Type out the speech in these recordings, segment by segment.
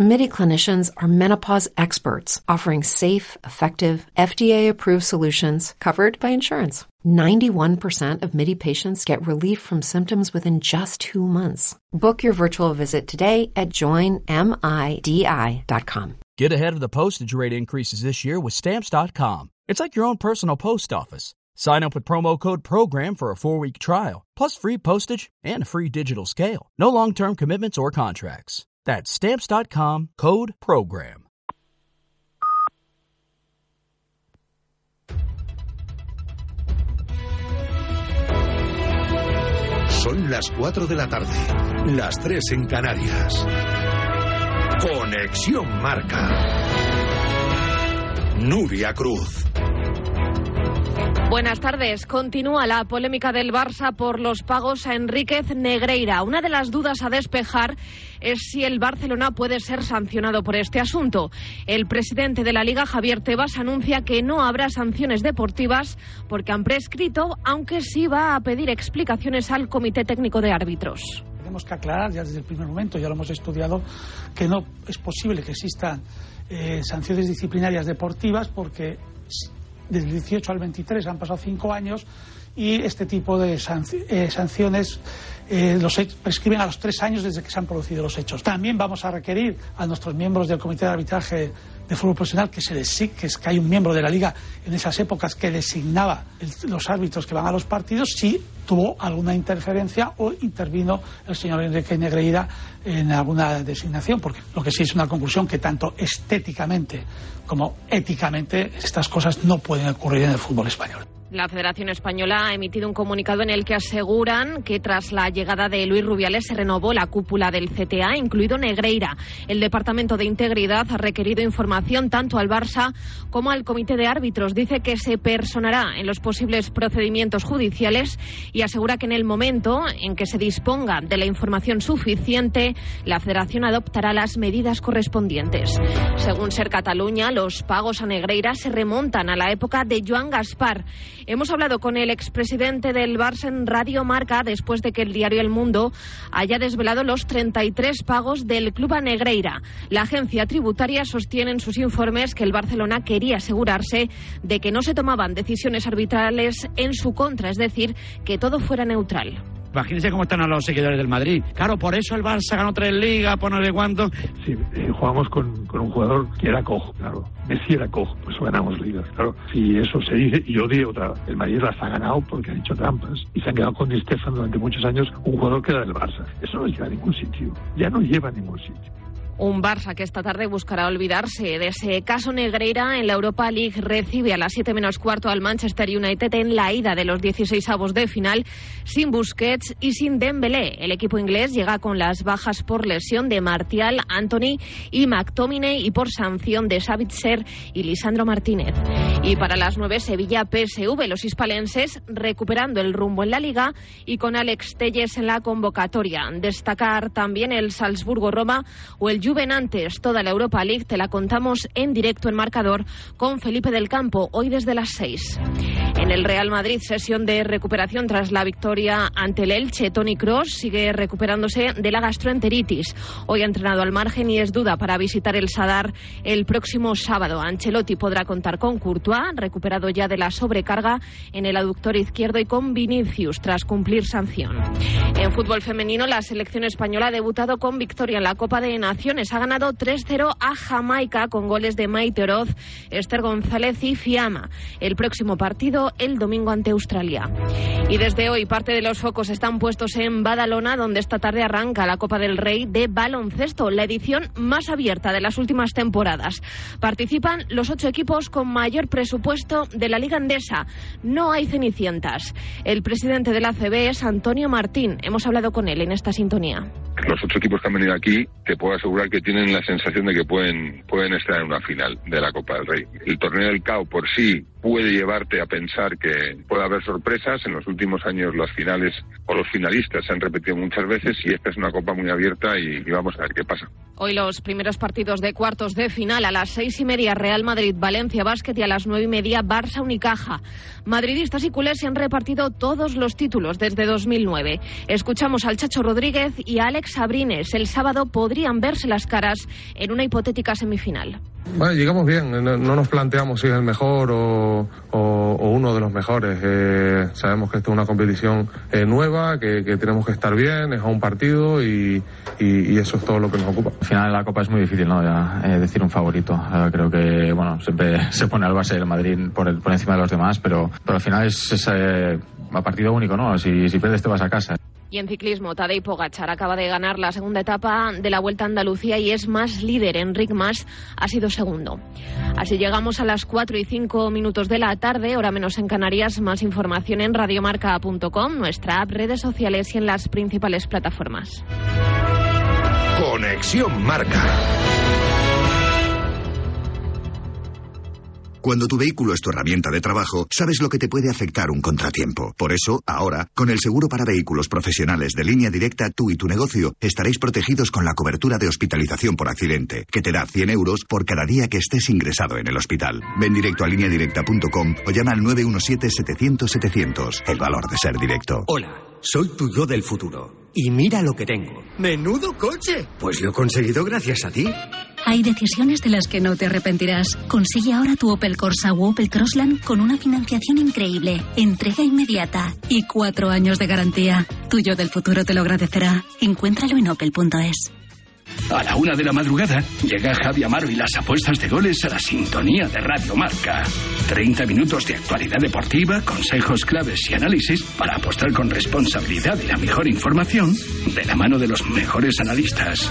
MIDI clinicians are menopause experts offering safe, effective, FDA approved solutions covered by insurance. 91% of MIDI patients get relief from symptoms within just two months. Book your virtual visit today at joinmidi.com. Get ahead of the postage rate increases this year with Stamps.com. It's like your own personal post office. Sign up with promo code PROGRAM for a four week trial, plus free postage and a free digital scale. No long term commitments or contracts. That's Stamps.com code PROGRAM. Son las 4 de la tarde, las 3 en Canarias. Conexión Marca. Nuria Cruz. Buenas tardes. Continúa la polémica del Barça por los pagos a Enríquez Negreira. Una de las dudas a despejar es si el Barcelona puede ser sancionado por este asunto. El presidente de la Liga, Javier Tebas, anuncia que no habrá sanciones deportivas porque han prescrito, aunque sí va a pedir explicaciones al Comité Técnico de Árbitros. Tenemos que aclarar ya desde el primer momento, ya lo hemos estudiado, que no es posible que existan eh, sanciones disciplinarias deportivas porque desde el 18 al 23 han pasado cinco años y este tipo de eh, sanciones eh, los prescriben a los tres años desde que se han producido los hechos. También vamos a requerir a nuestros miembros del Comité de Arbitraje de Fútbol Profesional que, se que, es, que hay un miembro de la Liga en esas épocas que designaba los árbitros que van a los partidos si tuvo alguna interferencia o intervino el señor Enrique Negreira en alguna designación, porque lo que sí es una conclusión que tanto estéticamente como éticamente estas cosas no pueden ocurrir en el fútbol español. La Federación Española ha emitido un comunicado en el que aseguran que tras la llegada de Luis Rubiales se renovó la cúpula del CTA, incluido Negreira. El Departamento de Integridad ha requerido información tanto al Barça como al Comité de Árbitros. Dice que se personará en los posibles procedimientos judiciales y asegura que en el momento en que se disponga de la información suficiente, la Federación adoptará las medidas correspondientes. Según Ser Cataluña, los pagos a Negreira se remontan a la época de Joan Gaspar. Hemos hablado con el expresidente del Barça en Radio Marca después de que el diario El Mundo haya desvelado los 33 pagos del Club a Negreira. La agencia tributaria sostiene en sus informes que el Barcelona quería asegurarse de que no se tomaban decisiones arbitrales en su contra, es decir, que todo fuera neutral. Imagínense cómo están a los seguidores del Madrid. Claro, por eso el Barça ganó tres ligas, por no sé cuánto. Eh, jugamos con, con, un jugador que era cojo, claro. Messi era cojo, pues ganamos ligas, claro. Si eso se dice, yo digo otra, el Madrid las ha ganado porque ha hecho trampas. Y se han quedado con Di Stefan durante muchos años, un jugador que era del Barça. Eso no lleva a ningún sitio. Ya no lleva a ningún sitio. Un Barça que esta tarde buscará olvidarse de ese caso Negreira en la Europa League. Recibe a las 7 menos cuarto al Manchester United en la ida de los 16 avos de final sin Busquets y sin Dembélé. El equipo inglés llega con las bajas por lesión de Martial, Anthony y McTominay y por sanción de Savitzer y Lisandro Martínez. Y para las 9 Sevilla PSV, los hispalenses recuperando el rumbo en la liga y con Alex Telles en la convocatoria. Destacar también el Salzburgo-Roma o el antes Toda la Europa League te la contamos en directo en marcador con Felipe del Campo, hoy desde las 6. En el Real Madrid, sesión de recuperación tras la victoria ante el Elche. Tony Cross sigue recuperándose de la gastroenteritis. Hoy ha entrenado al margen y es duda para visitar el Sadar el próximo sábado. Ancelotti podrá contar con Courtois, recuperado ya de la sobrecarga en el aductor izquierdo, y con Vinicius tras cumplir sanción. En fútbol femenino, la selección española ha debutado con victoria en la Copa de Naciones. Ha ganado 3-0 a Jamaica con goles de Maite Oroz, Esther González y Fiamma. El próximo partido el domingo ante Australia. Y desde hoy parte de los focos están puestos en Badalona, donde esta tarde arranca la Copa del Rey de baloncesto, la edición más abierta de las últimas temporadas. Participan los ocho equipos con mayor presupuesto de la Liga Andesa. No hay cenicientas. El presidente de la CB es Antonio Martín. Hemos hablado con él en esta sintonía. Los ocho equipos que han venido aquí, te puedo asegurar que tienen la sensación de que pueden, pueden estar en una final de la Copa del Rey. El torneo del CAO por sí puede llevarte a pensar que puede haber sorpresas. En los últimos años las finales o los finalistas se han repetido muchas veces y esta es una copa muy abierta y, vamos a ver qué pasa. Hoy los primeros partidos de cuartos de final a las seis y media Real Madrid, Valencia Básquet y a las nueve y media Barça Unicaja. Madridistas y culés se han repartido todos los títulos desde 2009. Escuchamos al Chacho Rodríguez y a Alex Abrines. El sábado podrían verse las caras en una hipotética semifinal. Bueno, llegamos bien, no, nos planteamos si es el mejor o, uno de los mejores. Eh, sabemos que esto es una competición eh, nueva, que, tenemos que estar bien, es a un partido y, eso es todo lo que nos ocupa. Al final de la Copa es muy difícil, ¿no? Ya, eh, decir un favorito. creo que, bueno, siempre se pone al base el Madrid por, por encima de los demás, pero, pero al final es, es a partido único, ¿no? Si, si pierdes te vas a casa. Y en ciclismo, Tadej Pogachar acaba de ganar la segunda etapa de la Vuelta a Andalucía y es más líder. Enric Mas ha sido segundo. Así llegamos a las 4 y 5 minutos de la tarde, hora menos en Canarias. Más información en radiomarca.com, nuestra app, redes sociales y en las principales plataformas. Conexión Marca. Cuando tu vehículo es tu herramienta de trabajo, sabes lo que te puede afectar un contratiempo. Por eso, ahora, con el seguro para vehículos profesionales de línea directa, tú y tu negocio estaréis protegidos con la cobertura de hospitalización por accidente, que te da 100 euros por cada día que estés ingresado en el hospital. Ven directo a lineadirecta.com o llama al 917-700-700. El valor de ser directo. Hola, soy tu yo del futuro. Y mira lo que tengo. ¡Menudo coche! Pues lo he conseguido gracias a ti. Hay decisiones de las que no te arrepentirás. Consigue ahora tu Opel Corsa o Opel Crossland con una financiación increíble, entrega inmediata y cuatro años de garantía. Tuyo del futuro te lo agradecerá. Encuéntralo en opel.es. A la una de la madrugada llega Javi Amaro y las apuestas de goles a la sintonía de Radio Marca. 30 minutos de actualidad deportiva, consejos claves y análisis para apostar con responsabilidad y la mejor información de la mano de los mejores analistas.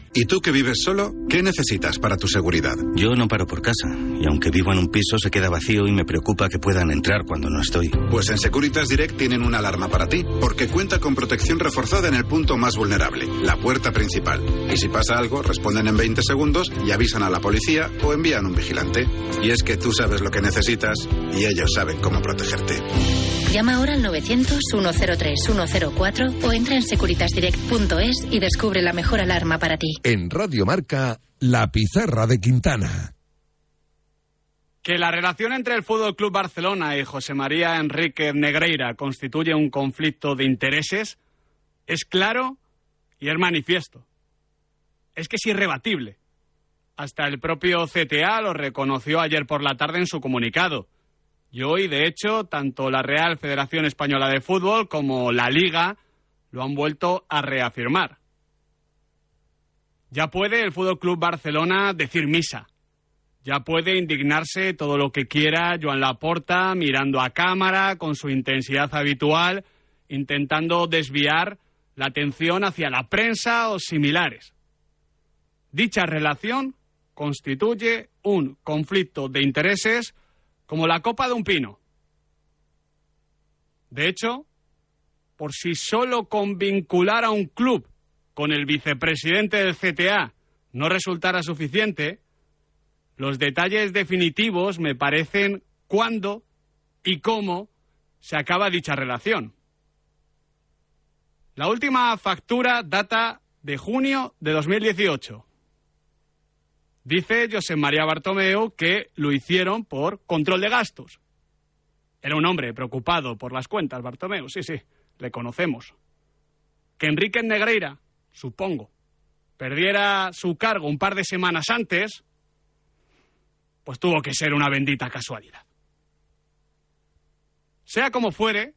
¿Y tú que vives solo? ¿Qué necesitas para tu seguridad? Yo no paro por casa. Y aunque vivo en un piso, se queda vacío y me preocupa que puedan entrar cuando no estoy. Pues en Securitas Direct tienen una alarma para ti, porque cuenta con protección reforzada en el punto más vulnerable, la puerta principal. Y si pasa algo, responden en 20 segundos y avisan a la policía o envían un vigilante. Y es que tú sabes lo que necesitas y ellos saben cómo protegerte. Llama ahora al 900-103-104 o entra en securitasdirect.es y descubre la mejor alarma para ti. En Radio Marca, La Pizarra de Quintana. Que la relación entre el Fútbol Club Barcelona y José María Enrique Negreira constituye un conflicto de intereses es claro y es manifiesto. Es que es irrebatible. Hasta el propio CTA lo reconoció ayer por la tarde en su comunicado. Y hoy, de hecho, tanto la Real Federación Española de Fútbol como la Liga lo han vuelto a reafirmar. Ya puede el Fútbol Club Barcelona decir misa. Ya puede indignarse todo lo que quiera Joan Laporta mirando a cámara con su intensidad habitual, intentando desviar la atención hacia la prensa o similares. Dicha relación constituye un conflicto de intereses como la copa de un pino. De hecho, por si solo con vincular a un club con el vicepresidente del CTA no resultara suficiente, los detalles definitivos me parecen cuándo y cómo se acaba dicha relación. La última factura data de junio de 2018. Dice José María Bartomeu que lo hicieron por control de gastos. Era un hombre preocupado por las cuentas, Bartomeu, sí, sí, le conocemos. Que Enrique Negreira, supongo, perdiera su cargo un par de semanas antes, pues tuvo que ser una bendita casualidad. Sea como fuere,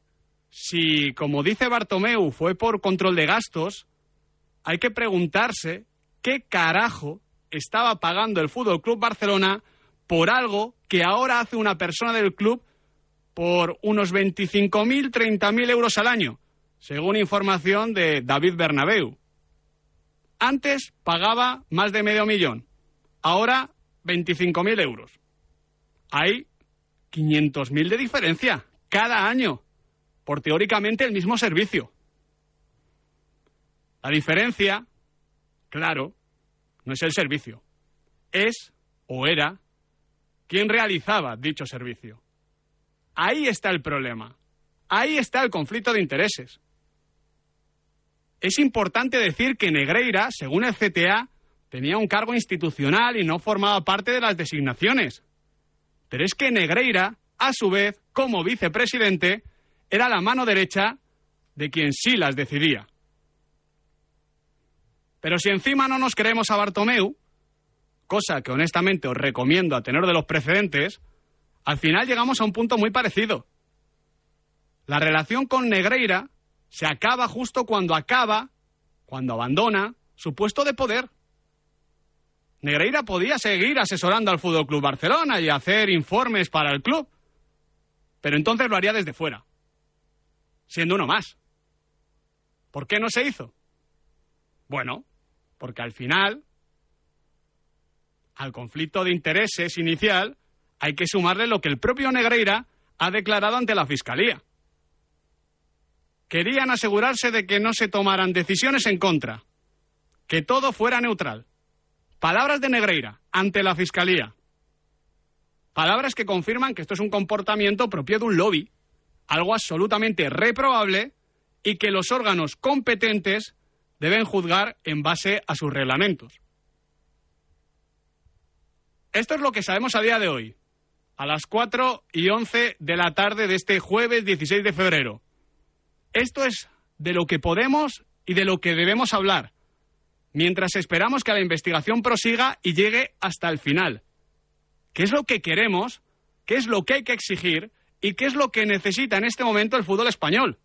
si, como dice Bartomeu, fue por control de gastos, hay que preguntarse qué carajo estaba pagando el Fútbol Club Barcelona por algo que ahora hace una persona del club por unos 25.000, 30.000 euros al año, según información de David Bernabeu. Antes pagaba más de medio millón, ahora 25.000 euros. Hay 500.000 de diferencia cada año por teóricamente el mismo servicio. La diferencia, claro, no es el servicio, es o era quien realizaba dicho servicio. Ahí está el problema, ahí está el conflicto de intereses. Es importante decir que Negreira, según el CTA, tenía un cargo institucional y no formaba parte de las designaciones. Pero es que Negreira, a su vez, como vicepresidente, era la mano derecha de quien sí las decidía. Pero si encima no nos creemos a Bartomeu, cosa que honestamente os recomiendo a tener de los precedentes, al final llegamos a un punto muy parecido. La relación con Negreira se acaba justo cuando acaba, cuando abandona su puesto de poder. Negreira podía seguir asesorando al Fútbol Club Barcelona y hacer informes para el club, pero entonces lo haría desde fuera, siendo uno más. ¿Por qué no se hizo? Bueno, porque al final, al conflicto de intereses inicial, hay que sumarle lo que el propio Negreira ha declarado ante la Fiscalía. Querían asegurarse de que no se tomaran decisiones en contra, que todo fuera neutral. Palabras de Negreira ante la Fiscalía. Palabras que confirman que esto es un comportamiento propio de un lobby, algo absolutamente reprobable y que los órganos competentes deben juzgar en base a sus reglamentos. Esto es lo que sabemos a día de hoy, a las 4 y 11 de la tarde de este jueves 16 de febrero. Esto es de lo que podemos y de lo que debemos hablar, mientras esperamos que la investigación prosiga y llegue hasta el final. ¿Qué es lo que queremos? ¿Qué es lo que hay que exigir? ¿Y qué es lo que necesita en este momento el fútbol español?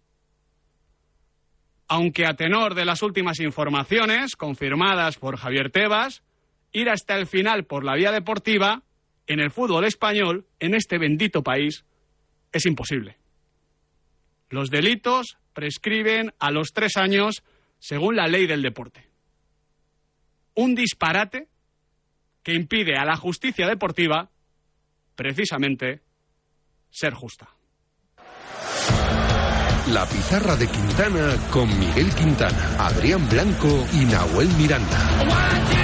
Aunque a tenor de las últimas informaciones, confirmadas por Javier Tebas, ir hasta el final por la vía deportiva, en el fútbol español, en este bendito país, es imposible. Los delitos prescriben a los tres años según la ley del deporte. Un disparate que impide a la justicia deportiva, precisamente, ser justa. La pizarra de Quintana con Miguel Quintana, Adrián Blanco y Nahuel Miranda.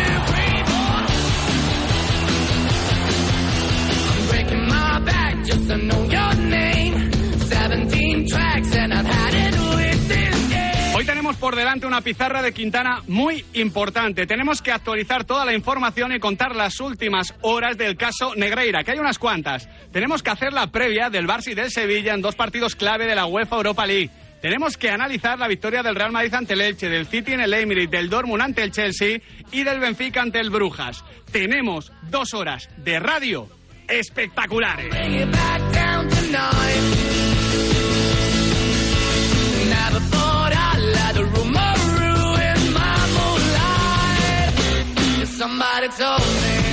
Tenemos por delante una pizarra de Quintana muy importante. Tenemos que actualizar toda la información y contar las últimas horas del caso Negreira, que hay unas cuantas. Tenemos que hacer la previa del Barça y del Sevilla en dos partidos clave de la UEFA Europa League. Tenemos que analizar la victoria del Real Madrid ante el Elche, del City en el Emirates, del Dortmund ante el Chelsea y del Benfica ante el Brujas. Tenemos dos horas de radio espectaculares.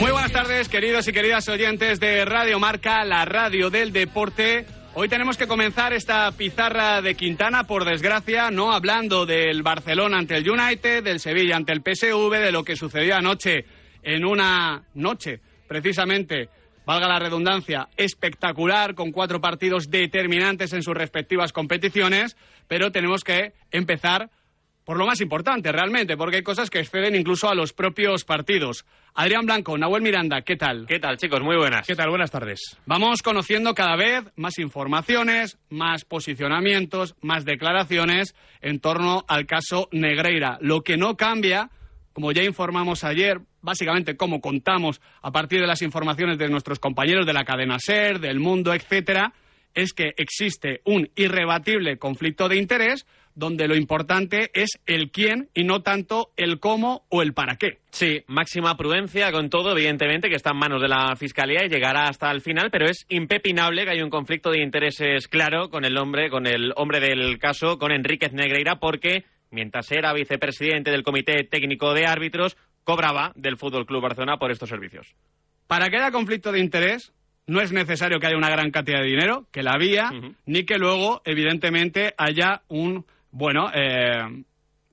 Muy buenas tardes, queridos y queridas oyentes de Radio Marca, la radio del deporte. Hoy tenemos que comenzar esta pizarra de Quintana, por desgracia, no hablando del Barcelona ante el United, del Sevilla ante el PSV, de lo que sucedió anoche en una noche, precisamente, valga la redundancia, espectacular, con cuatro partidos determinantes en sus respectivas competiciones, pero tenemos que empezar por lo más importante realmente, porque hay cosas que exceden incluso a los propios partidos. Adrián Blanco, Nahuel Miranda, ¿qué tal? ¿Qué tal, chicos? Muy buenas. ¿Qué tal? Buenas tardes. Vamos conociendo cada vez más informaciones, más posicionamientos, más declaraciones en torno al caso Negreira. Lo que no cambia, como ya informamos ayer, básicamente como contamos a partir de las informaciones de nuestros compañeros de la cadena SER, del mundo, etcétera, es que existe un irrebatible conflicto de interés donde lo importante es el quién y no tanto el cómo o el para qué. Sí, máxima prudencia con todo, evidentemente, que está en manos de la Fiscalía y llegará hasta el final, pero es impepinable que hay un conflicto de intereses claro con el hombre, con el hombre del caso, con Enríquez Negreira, porque mientras era vicepresidente del Comité Técnico de Árbitros, cobraba del Fútbol Club Barcelona por estos servicios. Para que haya conflicto de interés, no es necesario que haya una gran cantidad de dinero, que la había, ni que luego, evidentemente, haya un bueno, eh,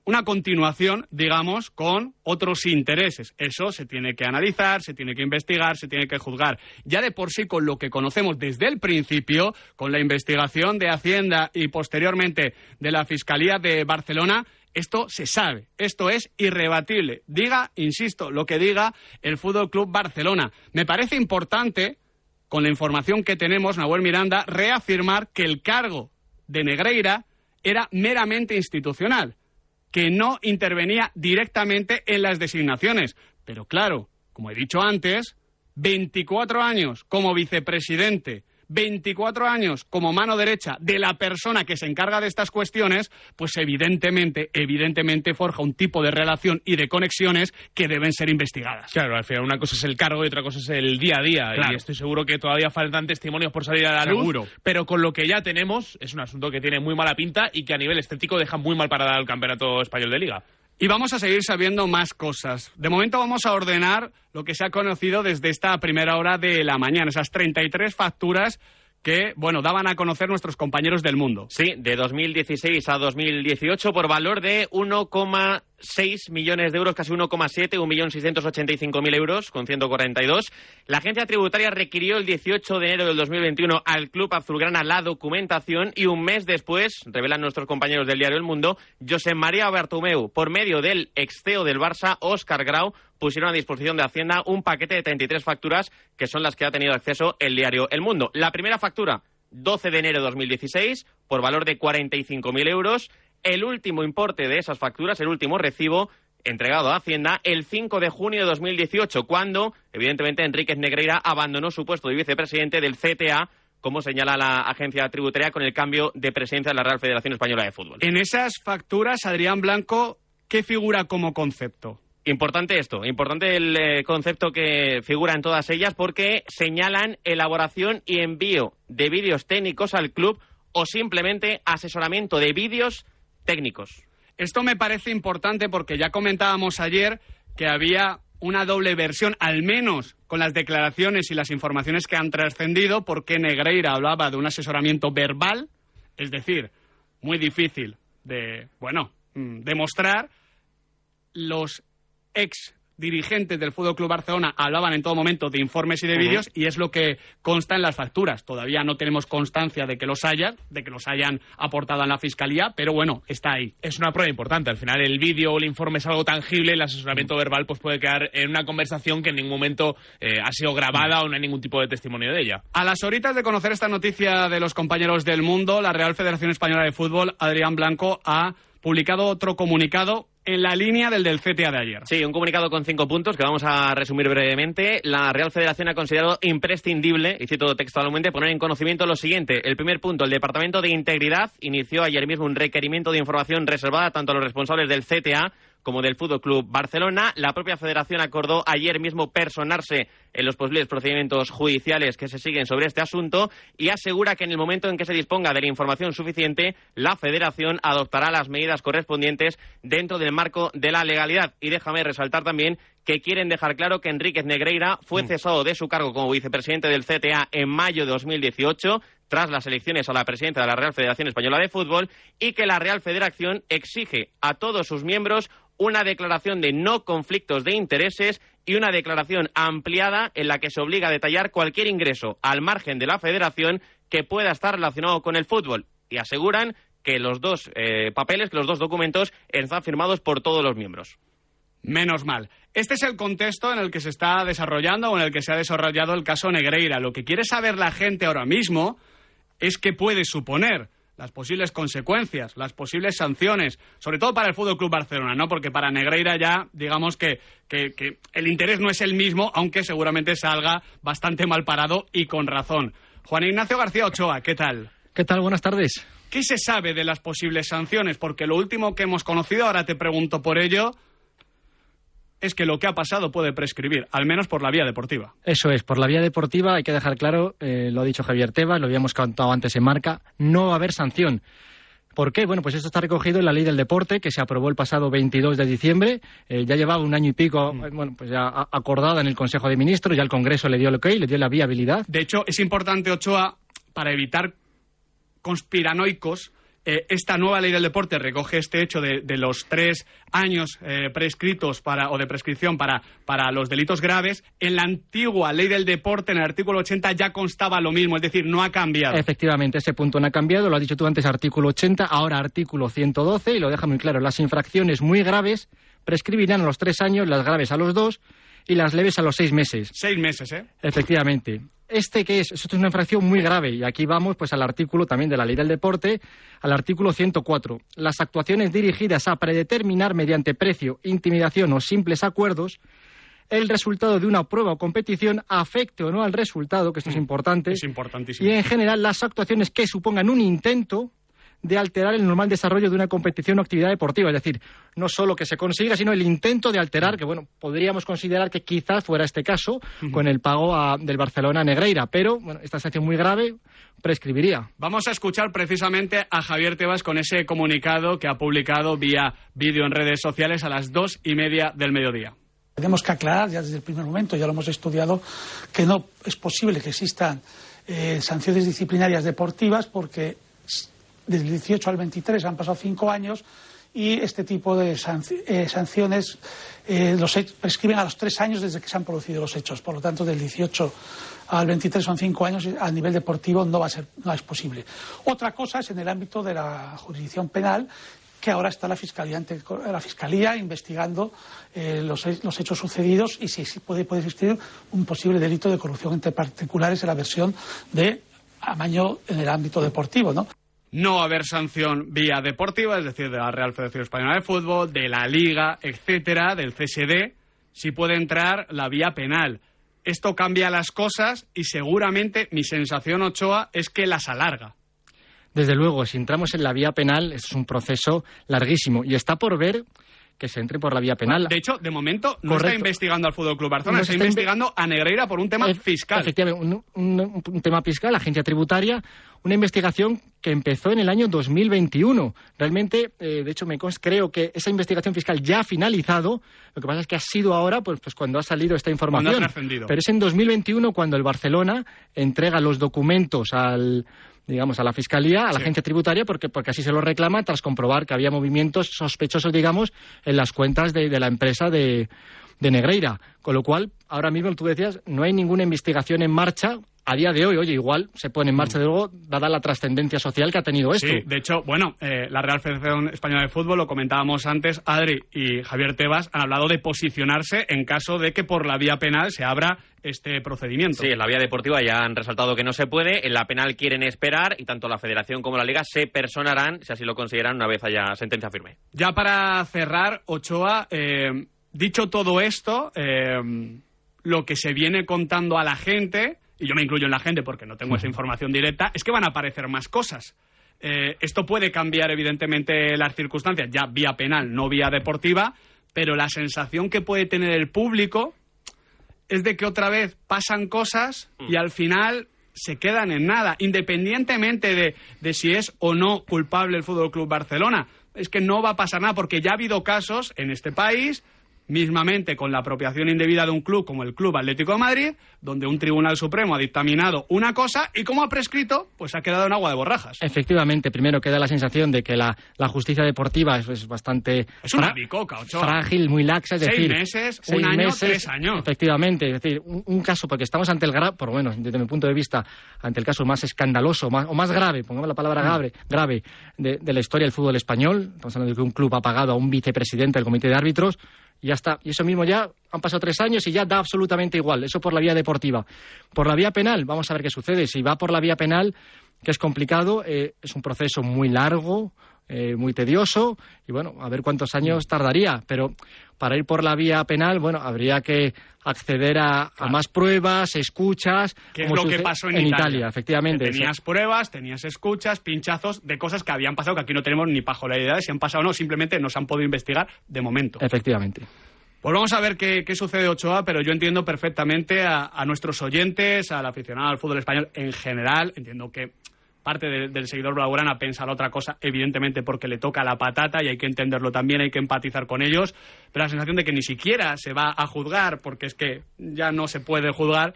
una continuación, digamos, con otros intereses. Eso se tiene que analizar, se tiene que investigar, se tiene que juzgar. Ya de por sí, con lo que conocemos desde el principio, con la investigación de Hacienda y posteriormente de la Fiscalía de Barcelona, esto se sabe, esto es irrebatible. Diga, insisto, lo que diga el Fútbol Club Barcelona. Me parece importante, con la información que tenemos, Nahuel Miranda, reafirmar que el cargo de Negreira era meramente institucional que no intervenía directamente en las designaciones. Pero claro, como he dicho antes, 24 años como vicepresidente 24 años como mano derecha de la persona que se encarga de estas cuestiones, pues evidentemente, evidentemente forja un tipo de relación y de conexiones que deben ser investigadas. Claro, al final una cosa es el cargo y otra cosa es el día a día. Claro. Y estoy seguro que todavía faltan testimonios por salir a la Seguro. luz. Pero con lo que ya tenemos, es un asunto que tiene muy mala pinta y que a nivel estético deja muy mal parada al campeonato español de liga. Y vamos a seguir sabiendo más cosas. De momento vamos a ordenar lo que se ha conocido desde esta primera hora de la mañana, esas 33 facturas que, bueno, daban a conocer nuestros compañeros del mundo. Sí, de 2016 a 2018 por valor de 1,6 millones de euros, casi 1,7, 1.685.000 euros con 142. La agencia tributaria requirió el 18 de enero del 2021 al Club Azulgrana la documentación y un mes después, revelan nuestros compañeros del diario El Mundo, José María Bartomeu, por medio del ex CEO del Barça, Óscar Grau, pusieron a disposición de Hacienda un paquete de 33 facturas que son las que ha tenido acceso el diario El Mundo. La primera factura, 12 de enero de 2016, por valor de 45.000 euros. El último importe de esas facturas, el último recibo, entregado a Hacienda el 5 de junio de 2018, cuando, evidentemente, Enríquez Negreira abandonó su puesto de vicepresidente del CTA, como señala la agencia tributaria, con el cambio de presidencia de la Real Federación Española de Fútbol. En esas facturas, Adrián Blanco, ¿qué figura como concepto? Importante esto, importante el eh, concepto que figura en todas ellas porque señalan elaboración y envío de vídeos técnicos al club o simplemente asesoramiento de vídeos técnicos. Esto me parece importante porque ya comentábamos ayer que había una doble versión, al menos con las declaraciones y las informaciones que han trascendido, porque Negreira hablaba de un asesoramiento verbal, es decir, muy difícil de, bueno, mm, demostrar. Los ex dirigentes del Fútbol Club Barcelona hablaban en todo momento de informes y de vídeos y es lo que consta en las facturas. Todavía no tenemos constancia de que los haya, de que los hayan aportado en la fiscalía, pero bueno, está ahí. Es una prueba importante. Al final, el vídeo o el informe es algo tangible. El asesoramiento verbal pues puede quedar en una conversación que en ningún momento eh, ha sido grabada o no hay ningún tipo de testimonio de ella. A las horitas de conocer esta noticia de los compañeros del mundo, la Real Federación Española de Fútbol, Adrián Blanco, ha publicado otro comunicado en la línea del del CTA de ayer. Sí, un comunicado con cinco puntos que vamos a resumir brevemente. La Real Federación ha considerado imprescindible, y cito textualmente, poner en conocimiento lo siguiente. El primer punto, el Departamento de Integridad inició ayer mismo un requerimiento de información reservada tanto a los responsables del CTA como del Fútbol Club Barcelona. La propia federación acordó ayer mismo personarse en los posibles procedimientos judiciales que se siguen sobre este asunto y asegura que en el momento en que se disponga de la información suficiente, la federación adoptará las medidas correspondientes dentro del marco de la legalidad. Y déjame resaltar también que quieren dejar claro que Enríquez Negreira fue cesado de su cargo como vicepresidente del CTA en mayo de 2018 tras las elecciones a la presidencia de la Real Federación Española de Fútbol y que la Real Federación exige a todos sus miembros una declaración de no conflictos de intereses y una declaración ampliada en la que se obliga a detallar cualquier ingreso al margen de la federación que pueda estar relacionado con el fútbol. Y aseguran que los dos eh, papeles, que los dos documentos están firmados por todos los miembros. Menos mal. Este es el contexto en el que se está desarrollando o en el que se ha desarrollado el caso Negreira. Lo que quiere saber la gente ahora mismo es qué puede suponer las posibles consecuencias, las posibles sanciones, sobre todo para el Fútbol Club Barcelona, ¿no? Porque para Negreira ya, digamos que, que, que el interés no es el mismo, aunque seguramente salga bastante mal parado y con razón. Juan Ignacio García Ochoa, ¿qué tal? ¿Qué tal? Buenas tardes. ¿Qué se sabe de las posibles sanciones? Porque lo último que hemos conocido, ahora te pregunto por ello, es que lo que ha pasado puede prescribir, al menos por la vía deportiva. Eso es, por la vía deportiva hay que dejar claro, eh, lo ha dicho Javier Tebas, lo habíamos contado antes en marca, no va a haber sanción. ¿Por qué? Bueno, pues esto está recogido en la ley del deporte que se aprobó el pasado 22 de diciembre. Eh, ya llevaba un año y pico, eh, bueno, pues ya acordada en el Consejo de Ministros, ya el Congreso le dio el ok, le dio la viabilidad. De hecho, es importante, Ochoa, para evitar conspiranoicos, eh, esta nueva ley del deporte recoge este hecho de, de los tres años eh, prescritos para, o de prescripción para, para los delitos graves. En la antigua ley del deporte, en el artículo 80, ya constaba lo mismo, es decir, no ha cambiado. Efectivamente, ese punto no ha cambiado, lo has dicho tú antes, artículo 80, ahora artículo 112, y lo deja muy claro. Las infracciones muy graves prescribirán a los tres años, las graves a los dos y las leves a los seis meses. Seis meses, ¿eh? Efectivamente. Este que es, esto es una infracción muy grave y aquí vamos pues al artículo también de la ley del deporte, al artículo 104. Las actuaciones dirigidas a predeterminar mediante precio, intimidación o simples acuerdos el resultado de una prueba o competición afecte o no al resultado, que esto es importante. Es importantísimo. Y en general las actuaciones que supongan un intento de alterar el normal desarrollo de una competición o actividad deportiva. Es decir, no solo que se consiga, sino el intento de alterar, que bueno, podríamos considerar que quizás fuera este caso con el pago a- del Barcelona a Negreira, pero bueno, esta sanción muy grave prescribiría. Vamos a escuchar precisamente a Javier Tebas con ese comunicado que ha publicado vía vídeo en redes sociales a las dos y media del mediodía. Tenemos que aclarar ya desde el primer momento, ya lo hemos estudiado, que no es posible que existan eh, sanciones disciplinarias deportivas porque s- desde el 18 al 23 han pasado cinco años y este tipo de eh, sanciones eh, los prescriben a los tres años desde que se han producido los hechos. Por lo tanto, del 18 al 23 son cinco años y a nivel deportivo no va a ser, no es posible. Otra cosa es en el ámbito de la jurisdicción penal que ahora está la fiscalía, ante- la fiscalía investigando eh, los, los hechos sucedidos y si, si puede, puede existir un posible delito de corrupción entre particulares en la versión de amaño en el ámbito deportivo, ¿no? No haber sanción vía deportiva, es decir, de la Real Federación Española de Fútbol, de la Liga, etcétera, del CSD. Sí puede entrar la vía penal. Esto cambia las cosas y seguramente mi sensación, Ochoa, es que las alarga. Desde luego, si entramos en la vía penal, es un proceso larguísimo y está por ver que se entre por la vía penal. De hecho, de momento no está investigando al Fútbol Club Barcelona, No está, investigando a Negreira por un tema fiscal. Efectivamente, un, un- un tema fiscal, agencia tributaria, una investigación que empezó en el año 2021. Realmente, eh, de hecho, me creo que esa investigación fiscal ya ha finalizado. Lo que pasa es que ha sido ahora, pues, pues cuando ha salido esta información. Pero es en 2021 cuando el Barcelona entrega los documentos al digamos, a la Fiscalía, a la agencia tributaria, porque, porque así se lo reclama tras comprobar que había movimientos sospechosos, digamos, en las cuentas de, de la empresa de, de Negreira. Con lo cual, ahora mismo, tú decías, no hay ninguna investigación en marcha. A día de hoy, oye, igual se pone en marcha de luego, dada la trascendencia social que ha tenido esto. Sí, de hecho, bueno, eh, la Real Federación Española de Fútbol, lo comentábamos antes, Adri y Javier Tebas han hablado de posicionarse en caso de que por la vía penal se abra este procedimiento. Sí, en la vía deportiva ya han resaltado que no se puede, en la penal quieren esperar y tanto la Federación como la Liga se personarán, si así lo consideran, una vez haya sentencia firme. Ya para cerrar, Ochoa, eh, dicho todo esto, eh, lo que se viene contando a la gente, y yo me incluyo en la gente porque no tengo esa información directa, es que van a aparecer más cosas. Eh, esto puede cambiar, evidentemente, las circunstancias, ya vía penal, no vía deportiva, pero la sensación que puede tener el público es de que otra vez pasan cosas y al final se quedan en nada, independientemente de, de si es o no culpable el Fútbol Club Barcelona. Es que no va a pasar nada porque ya ha habido casos en este país mismamente con la apropiación indebida de un club como el Club Atlético de Madrid, donde un tribunal supremo ha dictaminado una cosa y como ha prescrito, pues ha quedado en agua de borrajas. Efectivamente, primero queda la sensación de que la, la justicia deportiva es, es bastante Es una fra- bicoca, Ochoa. frágil, muy laxa, es Seis decir... meses, un año, tres años. Efectivamente, es decir, un, un caso, porque estamos ante el grave, por lo menos desde mi punto de vista, ante el caso más escandaloso más, o más grave, pongamos la palabra Mm. grave, grave de, de la historia del fútbol español. Estamos hablando de que un club ha pagado a un vicepresidente del comité de árbitros y ya está. Y eso mismo ya han pasado tres años y ya da absolutamente igual. Eso por la vía deportiva. Por la vía penal, vamos a ver qué sucede. Si va por la vía penal, que es complicado, eh, es un proceso muy largo, eh, muy tedioso y bueno, a ver cuántos años tardaría. Pero para ir por la vía penal, bueno, habría que acceder a, a más pruebas, escuchas. que es lo que pasó en, en Italia. Italia. efectivamente. Que tenías pruebas, tenías escuchas, pinchazos de cosas que habían pasado que aquí no tenemos ni bajo la idea de si han pasado o no, simplemente no se han podido investigar de momento. Efectivamente. Pues vamos a ver qué, qué sucede Ochoa, pero yo entiendo perfectamente a, a nuestros oyentes, al aficionado al fútbol español en general. Entiendo que parte de- del seguidor blaugrana pensar otra cosa, evidentemente porque le toca la patata y hay que entenderlo también, hay que empatizar con ellos. Pero la sensación de que ni siquiera se va a juzgar, porque es que ya no se puede juzgar,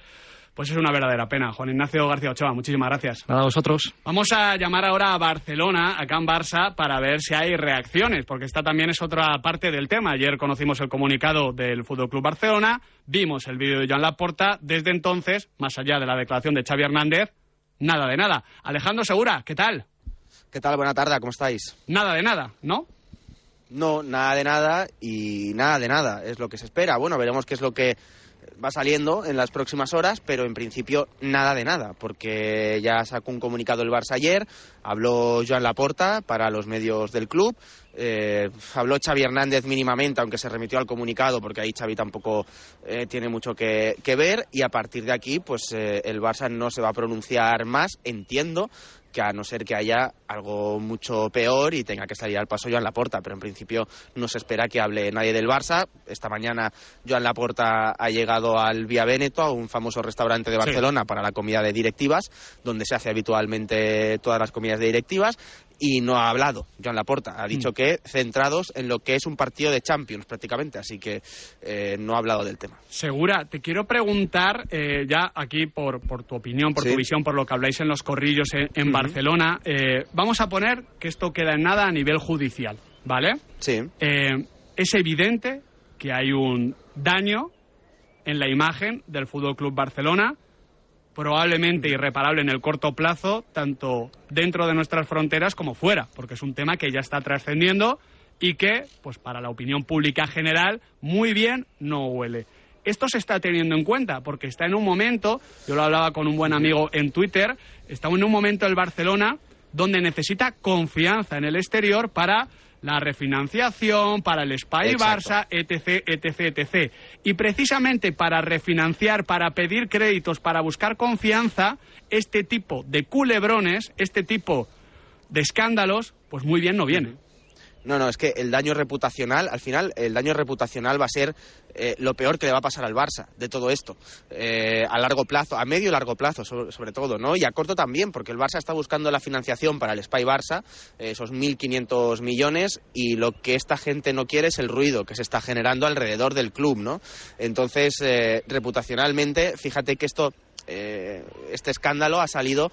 pues es una verdadera pena. Juan Ignacio García Ochoa, muchísimas gracias. Nada, a vosotros. Vamos a llamar ahora a Barcelona, acá en Barça, para ver si hay reacciones, porque esta también es otra parte del tema. Ayer conocimos el comunicado del Fútbol Club Barcelona, vimos el vídeo de Joan Laporta, desde entonces, más allá de la declaración de Xavi Hernández, nada de nada. Alejandro Segura, ¿qué tal? ¿Qué tal? Buena tarde, ¿cómo estáis? Nada de nada, ¿no? No, nada de nada y nada de nada, es lo que se espera. Bueno, veremos qué es lo que va saliendo en las próximas horas, pero en principio nada de nada, porque ya sacó un comunicado el Barça ayer, habló Joan Laporta para los medios del club, eh, habló Xavi Hernández mínimamente, aunque se remitió al comunicado, porque ahí Xavi tampoco eh, tiene mucho que, que, ver, y a partir de aquí, pues eh, el Barça no se va a pronunciar más, entiendo, que a no ser que haya algo mucho peor y tenga que salir al paso Joan Laporta, pero en principio no se espera que hable nadie del Barça. Esta mañana Joan Laporta ha llegado al Vía Veneto, a un famoso restaurante de Barcelona sí. para la comida de directivas, donde se hace habitualmente todas las comidas de directivas y no ha hablado Joan Laporta. Ha dicho mm. que centrados en lo que es un partido de Champions prácticamente, así que eh, no ha hablado del tema. Segura, te quiero preguntar eh, ya aquí por, por, tu opinión, por sí. tu visión, por lo que habláis en los corrillos en. Barcelona. Eh, vamos a poner que esto queda en nada a nivel judicial, ¿vale? Sí. es evidente que hay un daño en la imagen del Fútbol Club Barcelona probablemente irreparable en el corto plazo, tanto dentro de nuestras fronteras como fuera, porque es un tema que ya está trascendiendo y que, pues para la opinión pública general, muy bien no huele. Esto se está teniendo en cuenta porque está en un momento, yo lo hablaba con un buen amigo en Twitter, está en un momento el Barcelona donde necesita confianza en el exterior para la refinanciación, para el Spy Barça, etc, etc, etc. Y precisamente para refinanciar, para pedir créditos, para buscar confianza, este tipo de culebrones, este tipo de escándalos, pues muy bien no viene. No, no, es que el daño reputacional, al final, el daño reputacional va a ser eh, lo peor que le va a pasar al Barça de todo esto. Eh, a largo plazo, a medio y largo plazo, sobre, todo, ¿no? Y a corto también, porque el Barça está buscando la financiación para el Spy Barça, eh, esos 1.500 millones, y lo que esta gente no quiere es el ruido que se está generando alrededor del club, ¿no? Entonces, reputacionalmente, fíjate que esto, este escándalo ha salido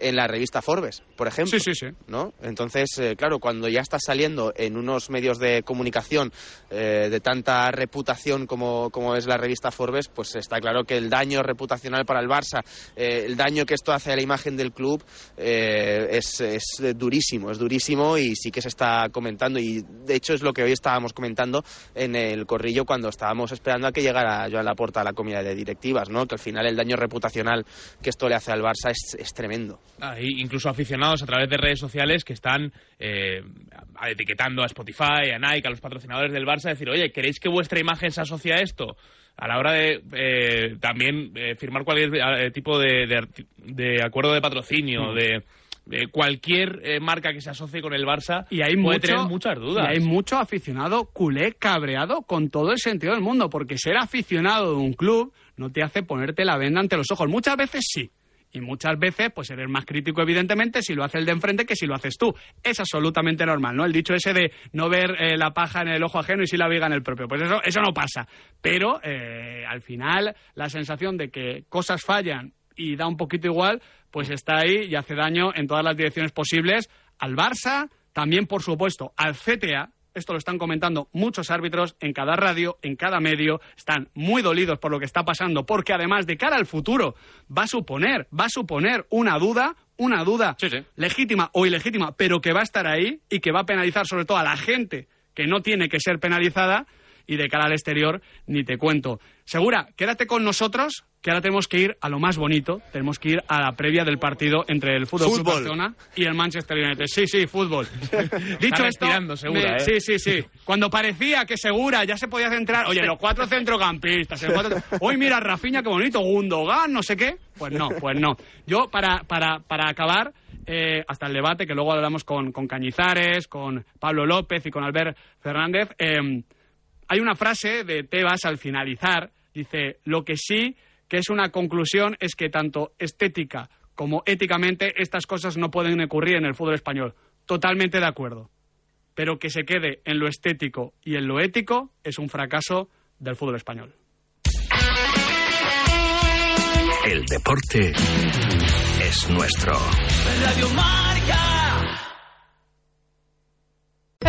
en la revista Forbes, por ejemplo. Sí, sí, sí. ¿no? Entonces, eh, claro, cuando ya está saliendo en unos medios de comunicación eh, de tanta reputación como, como, es la revista Forbes, pues está claro que el daño reputacional para el Barça, eh, el daño que esto hace a la imagen del club es, es, durísimo, es durísimo y sí que se está comentando. Y de hecho es lo que hoy estábamos comentando en el corrillo cuando estábamos esperando a que llegara Joan Laporta a la comida de directivas, ¿no? Que al final el daño reputacional que esto le hace al Barça es, es tremendo. Hay incluso aficionados a través de redes sociales que están eh, etiquetando a Spotify, a Nike, a los patrocinadores del Barça, decir, oye, ¿queréis que vuestra imagen se asocie a esto? A la hora de eh, también eh, firmar cualquier eh, tipo de, de, de, acuerdo de patrocinio, mm. de, de, cualquier eh, marca que se asocie con el Barça, y hay puede mucho, tener muchas dudas. Y hay mucho aficionado culé cabreado con todo el sentido del mundo, porque ser aficionado de un club no te hace ponerte la venda ante los ojos. Muchas veces sí, y muchas veces, pues eres más crítico, evidentemente, si lo hace el de enfrente que si lo haces tú. Es absolutamente normal, ¿no? El dicho ese de no ver eh, la paja en el ojo ajeno y si la viga en el propio. Pues eso, eso no pasa. Pero eh, al final, la sensación de que cosas fallan y da un poquito igual, pues está ahí y hace daño en todas las direcciones posibles al Barça, también, por supuesto, al CTA, esto lo están comentando muchos árbitros en cada radio, en cada medio, están muy dolidos por lo que está pasando, porque además de cara al futuro va a suponer, va a suponer una duda, una duda sí, sí. legítima o ilegítima, pero que va a estar ahí y que va a penalizar sobre todo a la gente que no tiene que ser penalizada y de cara al exterior ni te cuento. Segura, quédate con nosotros, que ahora tenemos que ir a lo más bonito, tenemos que ir a la previa del partido entre el Fútbol, Club Barcelona y el Manchester United. Sí, sí, fútbol. Dicho esto, segura, me, ¿eh? sí, sí, sí. Cuando parecía que Segura ya se podía centrar, oye, los cuatro centrocampistas, el cuatro... hoy mira Rafinha, qué bonito, Gundogan, no sé qué. Pues no, pues no. Yo, para, para, para acabar, eh, hasta el debate, que luego hablamos con, con Cañizares, con Pablo López y con Albert Fernández, eh, hay una frase de Tebas al finalizar, dice, lo que sí que es una conclusión es que tanto estética como éticamente estas cosas no pueden ocurrir en el fútbol español. Totalmente de acuerdo. Pero que se quede en lo estético y en lo ético es un fracaso del fútbol español. El deporte es nuestro. Radio.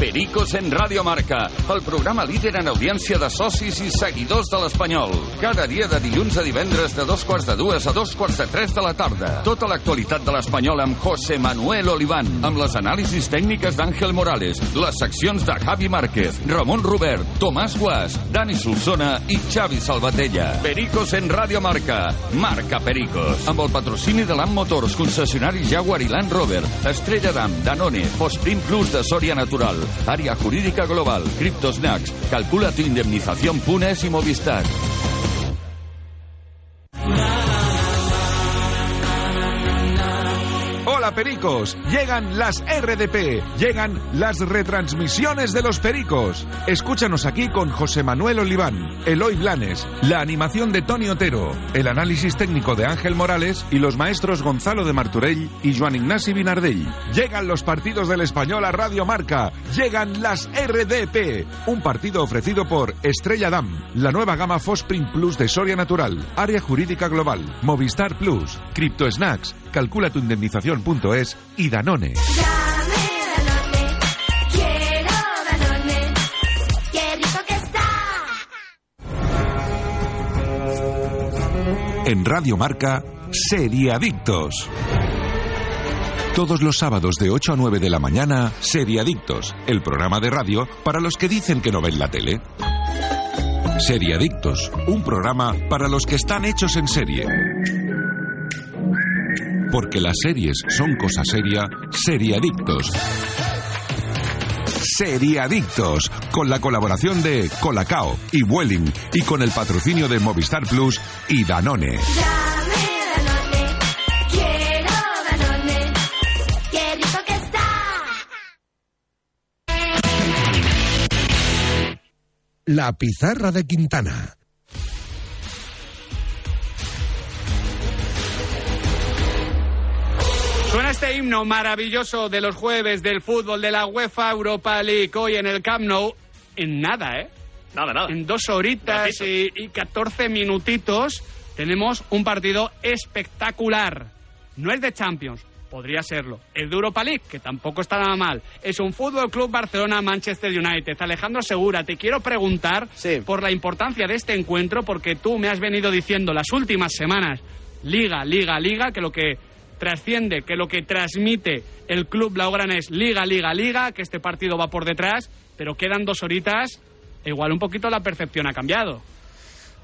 Pericos en Radio Marca, el programa líder en audiència de socis i seguidors de l'Espanyol. Cada dia de dilluns a divendres de dos quarts de dues a dos quarts de tres de la tarda. Tota l'actualitat de l'Espanyol amb José Manuel Olivan, amb les anàlisis tècniques d'Àngel Morales, les seccions de Javi Márquez, Ramon Robert, Tomàs Guas, Dani Solsona i Xavi Salvatella. Pericos en Radio Marca. Marca Pericos. Amb el patrocini de l'Am Motors, concessionari Jaguar i Land Rover, Estrella d'Am, Danone, Fosprin Plus de Soria Natural, Área Jurídica Global, Snacks, Calcula tu indemnización Punes y Movistar. Pericos, llegan las RDP, llegan las retransmisiones de los Pericos. Escúchanos aquí con José Manuel Oliván, Eloy Blanes, la animación de Tony Otero, el análisis técnico de Ángel Morales y los maestros Gonzalo de Marturell y Joan Ignasi Binardell. Llegan los partidos del Español a Radio Marca, llegan las RDP, un partido ofrecido por Estrella Dam, la nueva gama Fospring Plus de Soria Natural, Área Jurídica Global, Movistar Plus, Crypto Snacks, calcula tu indemnización.es y Danone. En Radio Marca, Seriadictos. Todos los sábados de 8 a 9 de la mañana, Seriadictos, el programa de radio para los que dicen que no ven la tele. Seriadictos, un programa para los que están hechos en serie. Porque las series son cosa seria, Seriadictos. Seriadictos, con la colaboración de Colacao y Vueling y con el patrocinio de Movistar Plus y Danone. La pizarra de Quintana. Este himno maravilloso de los jueves del fútbol de la UEFA Europa League hoy en el Camp Nou. En nada, ¿eh? Nada, nada. En dos horitas y, y 14 minutitos tenemos un partido espectacular. No es de Champions, podría serlo. Es de Europa League, que tampoco está nada mal. Es un Fútbol Club Barcelona-Manchester United. Alejandro Segura, te quiero preguntar por la importancia de este encuentro, porque tú me has venido diciendo las últimas semanas, Liga, Liga, Liga, que lo que trasciende, que lo que transmite el club Blaugrana es Liga, Liga, Liga, que este partido va por detrás, pero quedan dos horitas, e igual un poquito la percepción ha cambiado.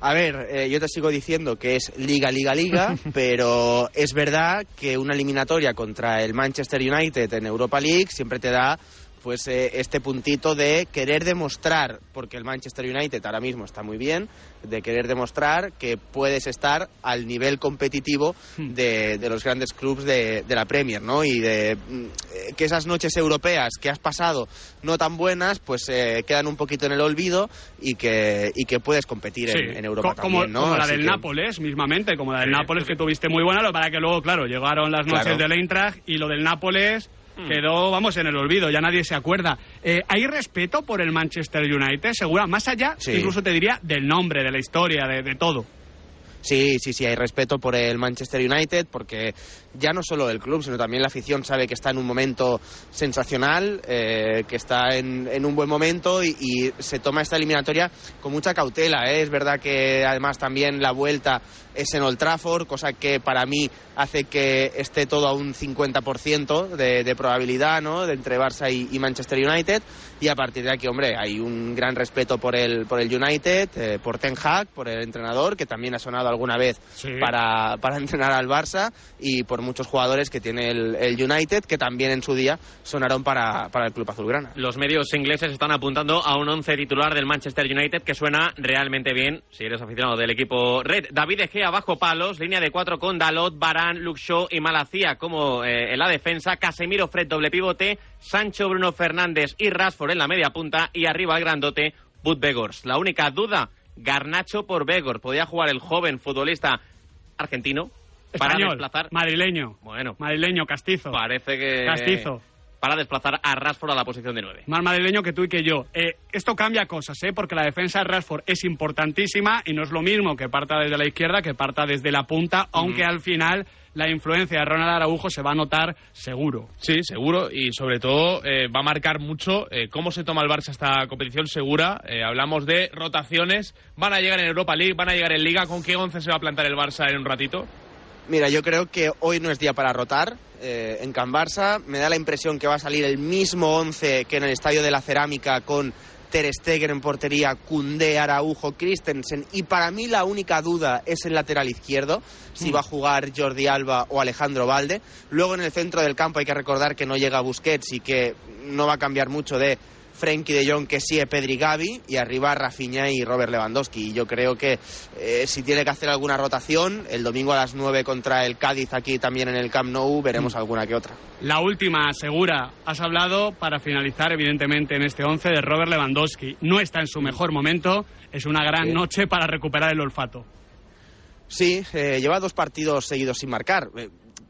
A ver, eh, yo te sigo diciendo que es liga, liga, liga, pero es verdad que una eliminatoria contra el Manchester United en Europa League siempre te da pues eh, este puntito de querer demostrar, porque el Manchester United ahora mismo está muy bien, de querer demostrar que puedes estar al nivel competitivo de, de los grandes clubes de, de la Premier, ¿no? Y de mm, que esas noches europeas que has pasado no tan buenas, pues eh, quedan un poquito en el olvido y que, y que puedes competir en, Sí, en Europa co- como, también, ¿no? como la Así del que- Nápoles, mismamente, como la del Nápoles que tuviste muy buena, lo para que luego, claro, llegaron las noches Claro. del Eintracht y lo del Nápoles Hmm. quedó, vamos, en el olvido, ya nadie se acuerda. Eh, ¿Hay respeto por el Manchester United? Segura, más allá, Sí. incluso te diría, del nombre, de la historia, de, de todo. Sí, sí, sí, hay respeto por el Manchester United porque ya no solo el club, sino también la afición sabe que está en un momento sensacional, eh, que está en, en, un buen momento y, y, se toma esta eliminatoria con mucha cautela. ¿eh? Es verdad que además también la vuelta es en Old Trafford, cosa que para mí hace que esté todo a un 50% de, de, probabilidad ¿no? de entre Barça y, y, Manchester United. Y a partir de aquí, hombre, hay un gran respeto por el, por el United, eh, por Ten Hag, por el entrenador, que también ha sonado alguna vez sí. para, para, entrenar al Barça, y por muchos jugadores que tiene el, United, que también en su día sonaron para, para, el club azulgrana. Los medios ingleses están apuntando a un once titular del Manchester United que suena realmente bien si eres aficionado del equipo red. David De Gea bajo palos, línea de cuatro con Dalot, Barán, Shaw y Malacía como eh, en la defensa, Casemiro, Fred doble pivote, Sancho, Bruno Fernández y Rashford en la media punta y arriba el grandote Bud Begors. La única duda, Garnacho por Begor. Podía jugar el joven futbolista argentino para Español, desplazar. Madrileño. Bueno. Madrileño, castizo. Parece que. Castizo. Para desplazar a Rashford a la posición de 9. Más madrileño que tú y que yo. Eh, esto cambia cosas, ¿eh? Porque la defensa de Rashford es importantísima y no es lo mismo que parta desde la izquierda que parta desde la punta, mm. aunque al final la influencia de Ronald Araujo se va a notar seguro. Sí, seguro, y sobre todo eh, va a marcar mucho eh, cómo se toma el Barça esta competición segura. Eh, hablamos de rotaciones, van a llegar en Europa League, van a llegar en Liga. ¿Con qué once se va a plantar el Barça en un ratito? Mira, yo creo que hoy no es día para rotar. Eh, en Can Barça me da la impresión que va a salir el mismo once que en el Estadio de la Cerámica con Ter Stegen en portería, Koundé, Araujo, Christensen y para mí la única duda es el lateral izquierdo, si mm. va a jugar Jordi Alba o Alejandro Valde. Luego en el centro del campo hay que recordar que no llega Busquets y que no va a cambiar mucho de Frenkie de Jong, que sí, Pedri Gavi, y arriba Rafinha y Robert Lewandowski. Y yo creo que eh, si tiene que hacer alguna rotación, el domingo a las 9 contra el Cádiz aquí también en el Camp Nou, veremos mm. alguna que otra. La última, segura, has hablado para finalizar evidentemente en este 11 de Robert Lewandowski. No está en su mejor momento, es una gran sí. noche para recuperar el olfato. Sí, eh, lleva dos partidos seguidos sin marcar. Eh,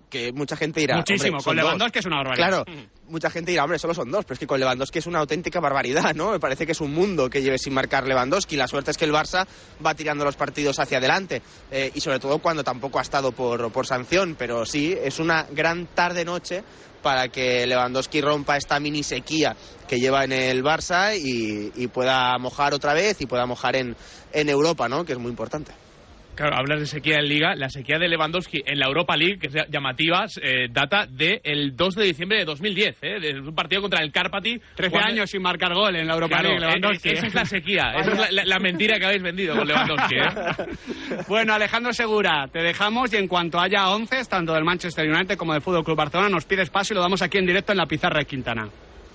que mucha gente dirá. Muchísimo, con Lewandowski es una barbaridad. Claro, mucha gente dirá, hombre, solo son dos, pero es que con Lewandowski es una auténtica barbaridad, ¿no? Me parece que es un mundo que lleve sin marcar Lewandowski. La suerte es que el Barça va tirando los partidos hacia adelante eh, y sobre todo cuando tampoco ha estado por, sanción, pero sí, es una gran tarde-noche para que Lewandowski rompa esta mini sequía que lleva en el Barça y, y pueda mojar otra vez y pueda mojar en, en Europa, ¿no? Que es muy importante. Claro, hablas de sequía en Liga. La sequía de Lewandowski en la Europa League, que es llamativa, eh, data del de 2 de diciembre de 2010, ¿eh? de un partido contra el Carpati. 13 cuando... años sin marcar gol en la Europa claro, League, Lewandowski. Esa es la sequía, esa es la, la, la, mentira que habéis vendido con Lewandowski. ¿eh? bueno, Alejandro Segura, te dejamos y en cuanto haya 11, tanto del Manchester United como del Fútbol Club Barcelona, nos pides paso y lo damos aquí en directo en la pizarra de Quintana.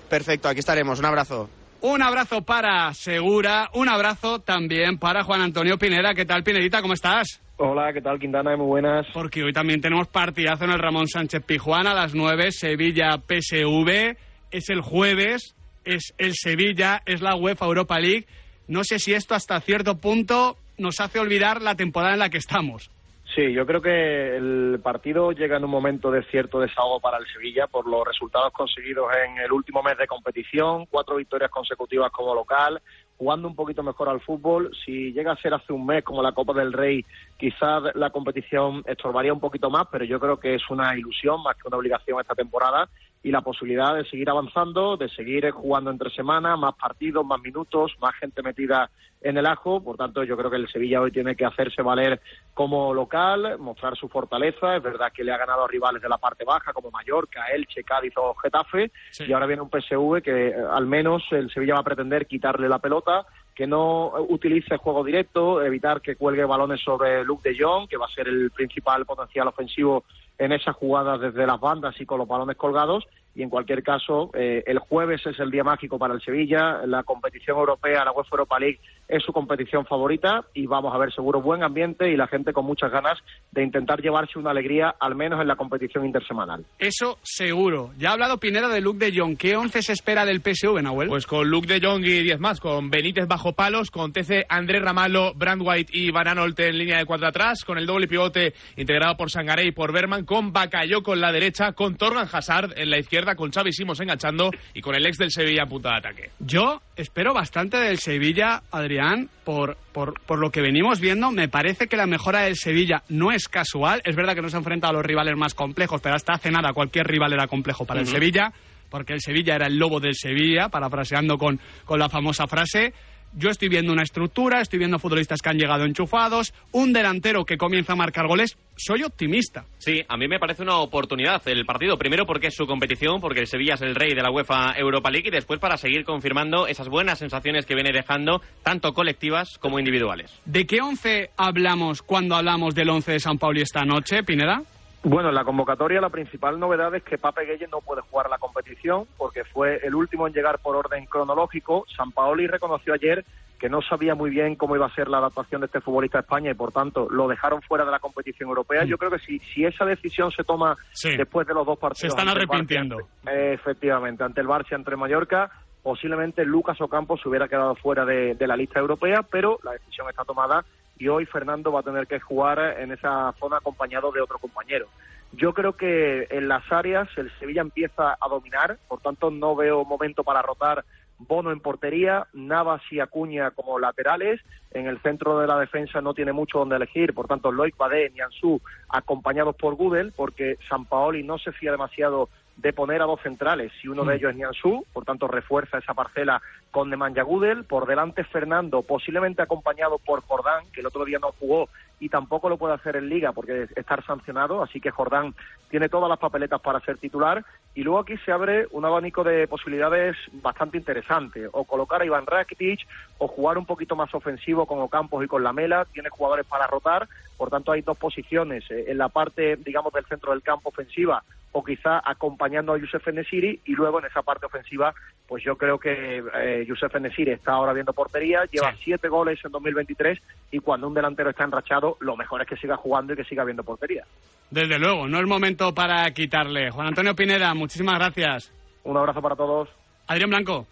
Perfecto, aquí estaremos. Un abrazo. Un abrazo para Segura, un abrazo también para Juan Antonio Pineda. ¿Qué tal, Pinedita? ¿Cómo estás? Hola, ¿qué tal, Quintana? Muy buenas. Porque hoy también tenemos partidazo en el Ramón Sánchez Pijuán a las 9, Sevilla PSV. Es el jueves, es el Sevilla, es la UEFA Europa League. No sé si esto hasta cierto punto nos hace olvidar la temporada en la que estamos. Sí, yo creo que el partido llega en un momento de cierto desahogo para el Sevilla por los resultados conseguidos en el último mes de competición, cuatro victorias consecutivas como local, jugando un poquito mejor al fútbol. Si llega a ser hace un mes como la Copa del Rey, quizás la competición estorbaría un poquito más, pero yo creo que es una ilusión más que una obligación esta temporada y la posibilidad de seguir avanzando, de seguir jugando entre semanas, más partidos, más minutos, más gente metida en el ajo. Por tanto, yo creo que el Sevilla hoy tiene que hacerse valer como local, mostrar su fortaleza. Es verdad que le ha ganado a rivales de la parte baja como Mallorca, Elche, Cádiz o Getafe. Sí. Y ahora viene un PSV que eh, al menos el Sevilla va a pretender quitarle la pelota que no utilice juego directo, evitar que cuelgue balones sobre Luke de Jong, que va a ser el principal potencial ofensivo en esas jugadas desde las bandas y con los balones colgados. Y en cualquier caso, eh, el jueves es el día mágico para el Sevilla. La competición europea, la UEFA Europa League, es su competición favorita y vamos a ver seguro buen ambiente y la gente con muchas ganas de intentar llevarse una alegría, al menos en la competición intersemanal. Eso seguro. Ya ha hablado Pineda de Luke de Jong. ¿Qué once se espera del PSV, Nahuel? Pues con Luke de Jong y 10 más, con Benítez bajo palos, con TC, Andrés Ramalo, Brand White y Van Anolte en línea de cuatro atrás, con el doble pivote integrado por Sangaré y por Berman, con Bacayoko en la derecha, con Torgan Hazard en la izquierda, con Xavi Simos enganchando y con el ex del Sevilla en punta de ataque. Yo espero bastante del Sevilla, Adrián por, por, por lo que venimos viendo, me parece que la mejora del Sevilla no es casual. Es verdad que no se ha enfrentado a los rivales más complejos, pero hasta hace nada cualquier rival era complejo para el. Sevilla, porque el Sevilla era el lobo del Sevilla, parafraseando con, con la famosa frase. Yo estoy viendo una estructura, estoy viendo futbolistas que han llegado enchufados, un delantero que comienza a marcar goles. Soy optimista. Sí, a mí me parece una oportunidad el partido. Primero porque es su competición, porque el Sevilla es el rey de la UEFA Europa League y después para seguir confirmando esas buenas sensaciones que viene dejando, tanto colectivas como individuales. ¿De qué once hablamos cuando hablamos del once de San Pauli esta noche, Pineda? Bueno, en la convocatoria la principal novedad es que Pape Gueye no puede jugar la competición porque fue el último en llegar por orden cronológico. San Paoli reconoció ayer que no sabía muy bien cómo iba a ser la adaptación de este futbolista a España y por tanto lo dejaron fuera de la competición europea. Yo creo que si, si esa decisión se toma Sí. después de los dos partidos... Se están Barça, arrepintiendo. eh, efectivamente, ante el Barça entre Mallorca, posiblemente Lucas Ocampo se hubiera quedado fuera de, de la lista europea, pero la decisión está tomada y hoy Fernando va a tener que jugar en esa zona acompañado de otro compañero. Yo creo que en las áreas el Sevilla empieza a dominar, por tanto no veo momento para rotar Bono en portería, Navas y Acuña como laterales. En el centro de la defensa no tiene mucho donde elegir, por tanto Loic Badé, Nianzú, acompañados por Gudel, porque San Paoli no se fía demasiado de poner a dos centrales, si uno de ellos es Nianzú, por tanto refuerza esa parcela con Nemanja Gudel, por delante Fernando, posiblemente acompañado por Jordán, que el otro día no jugó y tampoco lo puede hacer en Liga porque es estar sancionado, así que Jordán tiene todas las papeletas para ser titular. Y luego aquí se abre un abanico de posibilidades bastante interesante, o colocar a Iván Rakitic o jugar un poquito más ofensivo con Ocampos y con Lamela, tiene jugadores para rotar, por tanto hay dos posiciones eh, en la parte, digamos, del centro del campo ofensiva o quizá acompañando a Youssef Nesiri y luego en esa parte ofensiva, pues yo creo que eh, Youssef Nesiri está ahora viendo portería, lleva siete goles en 2023 y cuando un delantero está enrachado, lo mejor es que siga jugando y que siga viendo portería. Desde luego, no es momento para quitarle. Juan Antonio Pineda, muchísimas gracias. Un abrazo para todos. Adrián Blanco.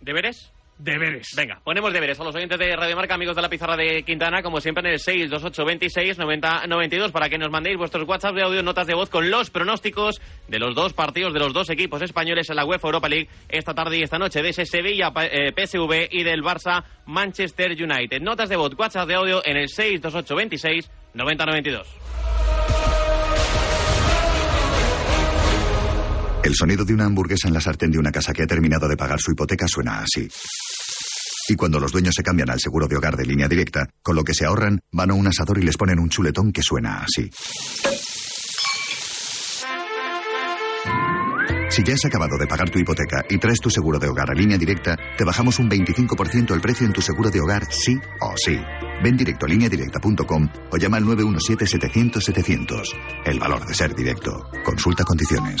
¿Deberes? Deberes. Venga, ponemos deberes a los oyentes de Radio Marca, amigos de la pizarra de Quintana, como siempre en el 628269092 para que nos mandéis vuestros WhatsApp de audio, notas de voz con los pronósticos de los dos partidos de los dos equipos españoles en la UEFA Europa League esta tarde y esta noche, de ese Sevilla eh, PSV y del Barça Manchester United. Notas de voz, WhatsApp de audio en el 628269092. El sonido de una hamburguesa en la sartén de una casa que ha terminado de pagar su hipoteca suena así. Y cuando los dueños se cambian al seguro de hogar de línea directa, con lo que se ahorran, van a un asador y les ponen un chuletón que suena así. Si ya has acabado de pagar tu hipoteca y traes tu seguro de hogar a línea directa, te bajamos un 25% el precio en tu seguro de hogar sí o sí. Ven directo a lineadirecta.com o llama al 917-700-700. El valor de ser directo. Consulta condiciones.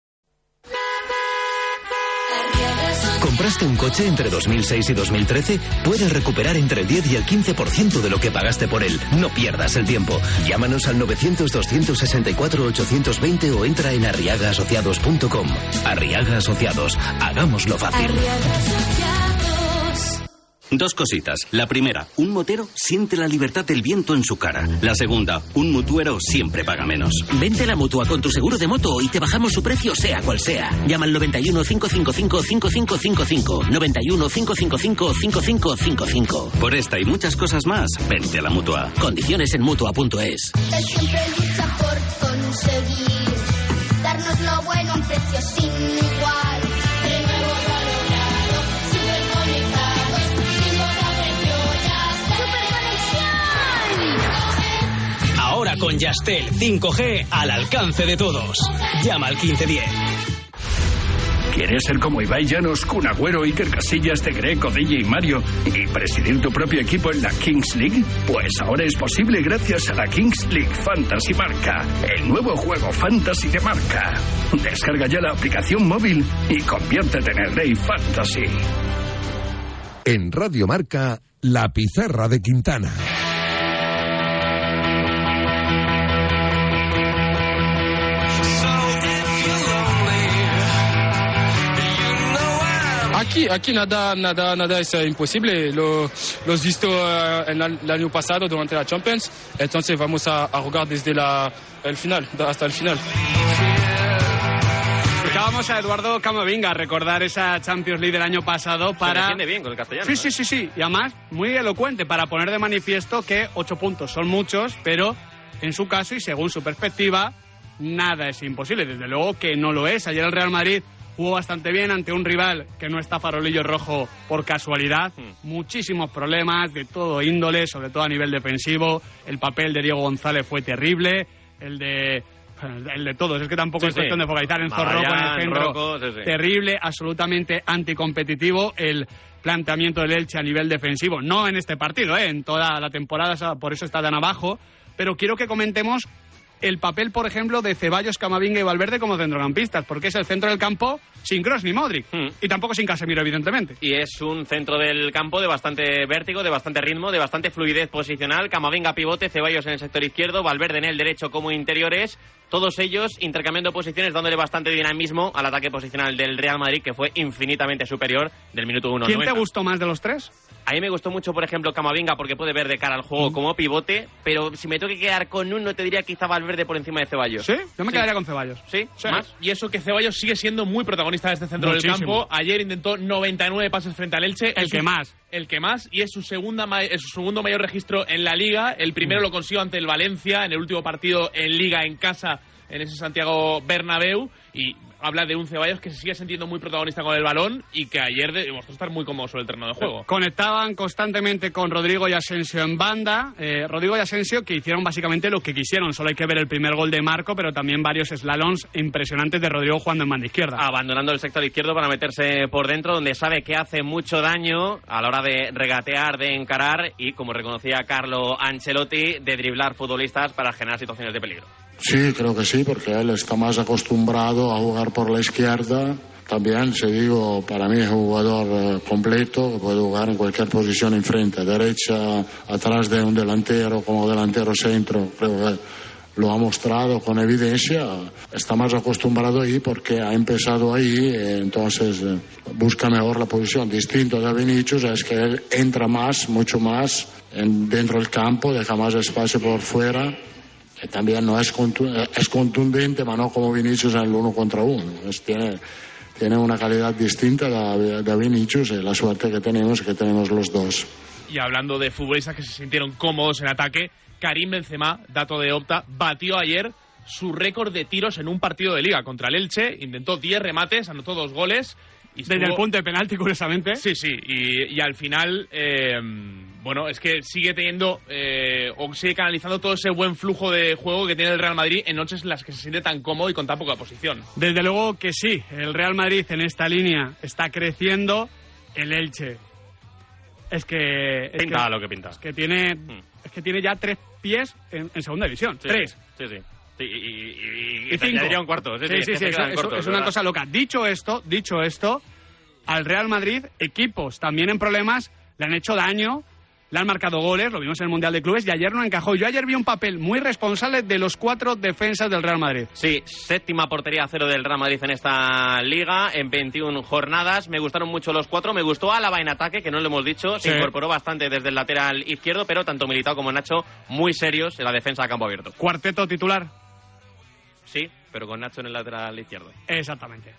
¿Compraste un coche entre 2006 y 2013? Puedes recuperar entre el 10 y el 15% de lo que pagaste por él. No pierdas el tiempo. Llámanos al 900-264-820 o entra en arriagaasociados.com. Arriaga Asociados. Hagámoslo fácil. Dos cositas. La primera, un motero siente la libertad del viento en su cara. La segunda, un mutuero siempre paga menos. Vente a la mutua con tu seguro de moto y te bajamos su precio sea cual sea. Llama al 91 555 5555. 91 555 5555. Por esta y muchas cosas más, vente a la mutua. Condiciones en mutua.es. Siempre lucha por conseguir darnos lo bueno a un precio sin igual. Ahora con Yastel 5G al alcance de todos. Llama al 1510. ¿Quieres ser como Ibai Llanos, Kun Agüero, Iker Casillas, De Greco, DJ Mario y presidir tu propio equipo en la Kings League? Pues ahora es posible gracias a la Kings League Fantasy Marca, el nuevo juego fantasy de marca. Descarga ya la aplicación móvil y conviértete en el rey fantasy. En Radio Marca, La Pizarra de Quintana. Aquí, aquí nada, nada, nada es eh, imposible. Lo, lo has visto eh, en la- el año pasado durante la Champions. Entonces vamos a, a jugar desde la, el final, hasta el final. Escuchábamos a Eduardo Camavinga recordar esa Champions League del año pasado Se para... defiende bien con el castellano. Sí, sí, sí, sí. Y además, muy elocuente para poner de manifiesto que ocho puntos son muchos, pero en su caso y según su perspectiva, nada es imposible. Desde luego que no lo es. Ayer el Real Madrid jugó bastante bien ante un rival que no está farolillo rojo por casualidad. Muchísimos problemas de todo índole, sobre todo a nivel defensivo. El papel de Diego González fue terrible. El de. El de todos, es que tampoco Sí, es cuestión sí. de focalizar en Zorro en el centro. Rocco, sí. Terrible, absolutamente anticompetitivo el planteamiento del Elche a nivel defensivo. No en este partido, ¿eh? en toda la temporada, por eso está tan abajo. Pero quiero que comentemos el papel, por ejemplo, de Ceballos, Camavinga y Valverde como centrocampistas, porque es el centro del campo sin Cross ni Modric. Y tampoco sin Casemiro, evidentemente. Y es un centro del campo de bastante vértigo, de bastante ritmo, de bastante fluidez posicional. Camavinga pivote, Ceballos en el sector izquierdo, Valverde en el derecho como interiores. Todos ellos intercambiando posiciones, dándole bastante dinamismo al ataque posicional del Real Madrid, que fue infinitamente superior del minuto 1 ¿Quién te gustó más de los tres? A mí me gustó mucho, por ejemplo, Camavinga, porque puede ver de cara al juego como pivote, pero si me tengo que quedar con uno, te diría quizá Valverde por encima de Ceballos. ¿Sí? Yo me quedaría con Ceballos. ¿Sí? Más. Y eso que Ceballos sigue siendo muy protagonista de este centro Muchísimo. del campo. Ayer intentó 99 pases frente al Elche. El Es que su- más. El que más. Y es su, segunda es su segundo mayor registro en la Liga. El primero Mm. lo consiguió ante el Valencia en el último partido en Liga en casa en ese Santiago Bernabéu. Y habla de un Ceballos que se sigue sintiendo muy protagonista con el balón y que ayer demostró estar muy cómodo sobre el terreno de juego. Conectaban constantemente con Rodrigo y Asensio en banda. Eh, Rodrigo y Asensio que hicieron básicamente lo que quisieron. Solo hay que ver el primer gol de Marco, pero también varios slaloms impresionantes de Rodrigo jugando en banda izquierda. Abandonando el sector izquierdo para meterse por dentro, donde sabe que hace mucho daño a la hora de regatear, de encarar y, como reconocía Carlo Ancelotti, de driblar futbolistas para generar situaciones de peligro. Sí, creo que sí, porque él está más acostumbrado a jugar por la izquierda. También, se digo, para mí es un jugador eh, completo, que puede jugar en cualquier posición enfrente, derecha, atrás de un delantero, como delantero centro. Creo que lo ha mostrado con evidencia. Está más acostumbrado ahí porque ha empezado ahí, eh, entonces eh, busca mejor la posición. Distinto de Vinicius es que él entra más, mucho más en- dentro del campo, deja más espacio por fuera también no es, es contundente, pero no como Vinicius en el uno contra uno. Tiene, tiene una calidad distinta de, Vinicius y la suerte que tenemos que tenemos los dos. Y hablando de futbolistas que se sintieron cómodos en ataque, Karim Benzema, dato de Opta, batió ayer su récord de tiros en un partido de liga contra el Elche, intentó 10 remates, anotó dos goles. Y Desde estuvo- el punto de penalti, curiosamente. Sí, sí, y, y al final, eh, bueno, es que sigue teniendo, eh, o sigue canalizando todo ese buen flujo de juego que tiene el Real Madrid en noches en las que se siente tan cómodo y con tan poca posición. Desde luego que sí, el Real Madrid en esta línea está creciendo, el Elche. Es que. Es Pinta que, lo que pinta. Es que tiene, es que tiene ya tres pies en, en segunda división. Sí, tres. Sí, sí. Y, y, y- Y y te cinco. añadiría un cuarto. Sí, Sí, sí, sí, es cortos, una ¿verdad? cosa loca. Dicho esto, dicho esto, al Real Madrid, equipos también en problemas le han hecho daño, le han marcado goles, lo vimos en el Mundial de Clubes, y ayer no encajó. Yo ayer vi un papel muy responsable de los cuatro defensas del Real Madrid. Sí, séptima portería a cero del Real Madrid en esta liga, en 21 jornadas. Me gustaron mucho los cuatro. Me gustó Álava en ataque, que no lo hemos dicho. Se Sí. incorporó bastante desde el lateral izquierdo, pero tanto Militao como Nacho muy serios en la defensa a campo abierto. Cuarteto titular. Sí, pero con Nacho en el lateral izquierdo. Exactamente.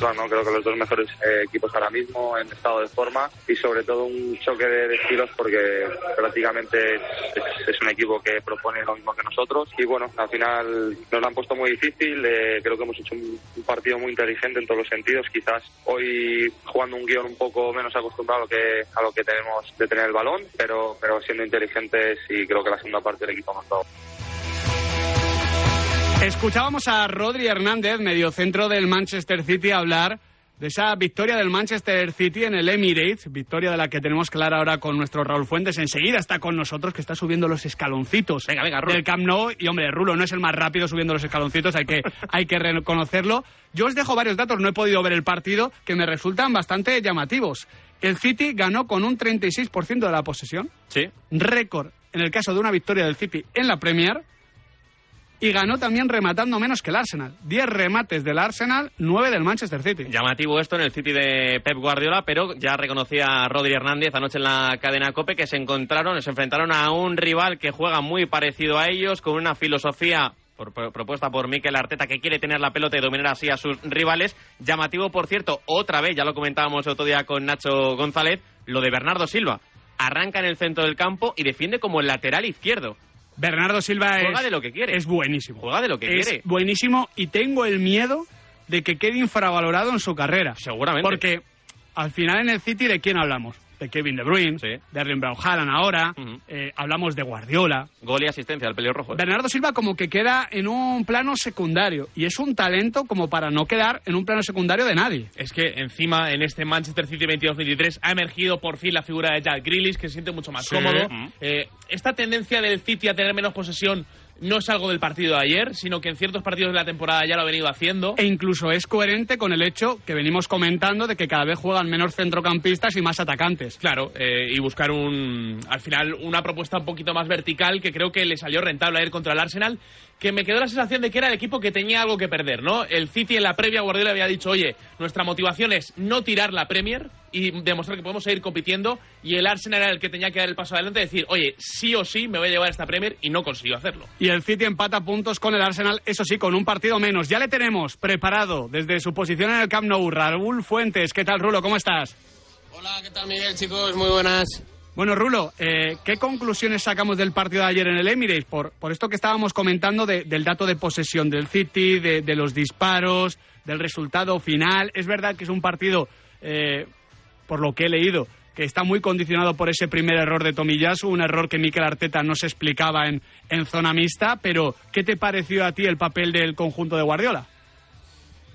¿No? Creo que los dos mejores eh, equipos ahora mismo en estado de forma y sobre todo un choque de, estilos porque prácticamente es, es- un equipo que propone lo mismo que nosotros y bueno, al final nos lo han puesto muy difícil, eh, creo que hemos hecho un, partido muy inteligente en todos los sentidos, quizás hoy jugando un guion un poco menos acostumbrado a lo que, a lo que tenemos de tener el balón, pero, pero siendo inteligentes y creo que la segunda parte del equipo ha mostrado. Escuchábamos a Rodri Hernández, mediocentro del Manchester City, hablar de esa victoria del Manchester City en el Emirates, victoria de la que tenemos hablar ahora con nuestro Raúl Fuentes. Enseguida está con nosotros, que está subiendo los escaloncitos Venga, venga, Rulo. del Camp Nou. Y hombre, Rulo no es el más rápido subiendo los escaloncitos, hay que, hay que reconocerlo. Yo os dejo varios datos, no he podido ver el partido, que me resultan bastante llamativos. El City ganó con un 36% de la posesión, Sí. récord en el caso de una victoria del City en la Premier. Y ganó también rematando menos que el Arsenal. 10 remates del Arsenal, 9 del Manchester City. Llamativo esto en el City de Pep Guardiola, pero ya reconocía Rodri Hernández anoche en la cadena COPE que se encontraron, se enfrentaron a un rival que juega muy parecido a ellos, con una filosofía por- propuesta por Mikel Arteta que quiere tener la pelota y dominar así a sus rivales. Llamativo, por cierto, otra vez, ya lo comentábamos otro día con Nacho González, lo de Bernardo Silva. Arranca en el centro del campo y defiende como el lateral izquierdo. Bernardo Silva Juega es, de lo que quiere. es buenísimo. Juega de lo que es quiere. buenísimo y tengo el miedo de que quede infravalorado en su carrera. Seguramente. Porque al final en el City, ¿de quién hablamos? De Kevin De Bruyne, de Erling Haaland ahora, eh, hablamos de Guardiola. Gol y asistencia al pelirrojo. ¿eh? Bernardo Silva como que queda en un plano secundario y es un talento como para no quedar en un plano secundario de nadie. Es que encima en este Manchester City 22-23 ha emergido por fin la figura de Jack Grealish, que se siente mucho más Sí. cómodo. Eh, esta tendencia del City a tener menos posesión no es algo del partido de ayer, sino que en ciertos partidos de la temporada ya lo ha venido haciendo. E incluso es coherente con el hecho que venimos comentando de que cada vez juegan menos centrocampistas y más atacantes. Claro, eh, y buscar un al final una propuesta un poquito más vertical que creo que le salió rentable ayer contra el Arsenal, que me quedó la sensación de que era el equipo que tenía algo que perder, ¿no? El City en la previa Guardiola había dicho, oye, nuestra motivación es no tirar la Premier y demostrar que podemos seguir compitiendo, y el Arsenal era el que tenía que dar el paso adelante y decir, oye, sí o sí me voy a llevar esta Premier y no consiguió hacerlo. Y el City empata puntos con el Arsenal, eso sí, con un partido menos. Ya le tenemos preparado desde su posición en el Camp Nou. Raúl Fuentes, ¿qué tal, Rulo? ¿Cómo estás? Hola, ¿qué tal, Miguel, chicos? Muy buenas. Bueno, Rulo, eh, ¿qué conclusiones sacamos del partido de ayer en el Emirates? Por, por esto que estábamos comentando de- del dato de posesión del City, de, de los disparos, del resultado final. Es verdad que es un partido, eh, por lo que he leído, que está muy condicionado por ese primer error de Tomiyasu, un error que Mikel Arteta no se explicaba en, en zona mixta, pero ¿qué te pareció a ti el papel del conjunto de Guardiola?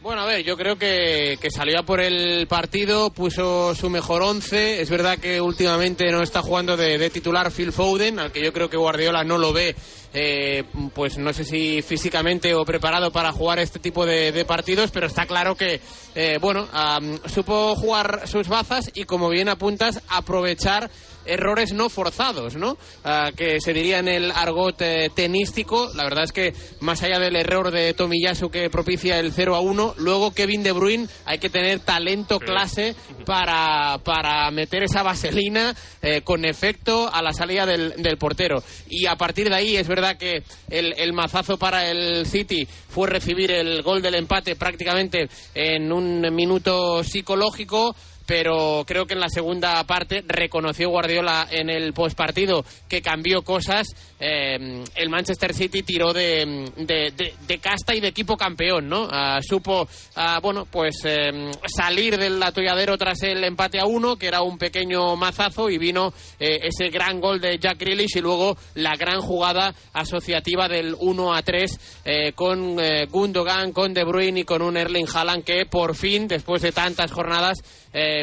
Bueno, a ver, yo creo que, que salió a por el partido, puso su mejor once. Es verdad que últimamente no está jugando de, titular Phil Foden, al que yo creo que Guardiola no lo ve, eh, pues no sé si físicamente o preparado para jugar este tipo de, partidos, pero está claro que, eh, bueno, am, supo jugar sus bazas y, como bien apuntas, aprovechar errores no forzados, ¿no? Ah, que se diría en el argot eh, tenístico. La verdad es que más allá del error de Tomiyasu que propicia el 0 a 1, luego Kevin De Bruyne hay que tener talento clase para, para meter esa vaselina eh, con efecto a la salida del, del portero. Y a partir de ahí es verdad que el, el mazazo para el City fue recibir el gol del empate prácticamente en un minuto psicológico pero creo que en la segunda parte reconoció Guardiola en el postpartido que cambió cosas. Eh, el Manchester City tiró de, de- de- casta y de equipo campeón, ¿no? Ah, supo, ah, bueno, pues eh, salir del atolladero tras el empate a uno, que era un pequeño mazazo, y vino eh, ese gran gol de Jack Grealish y luego la gran jugada asociativa del 1 a 3 eh, con Gundogan, con De Bruyne y con un Erling Haaland que por fin, después de tantas jornadas,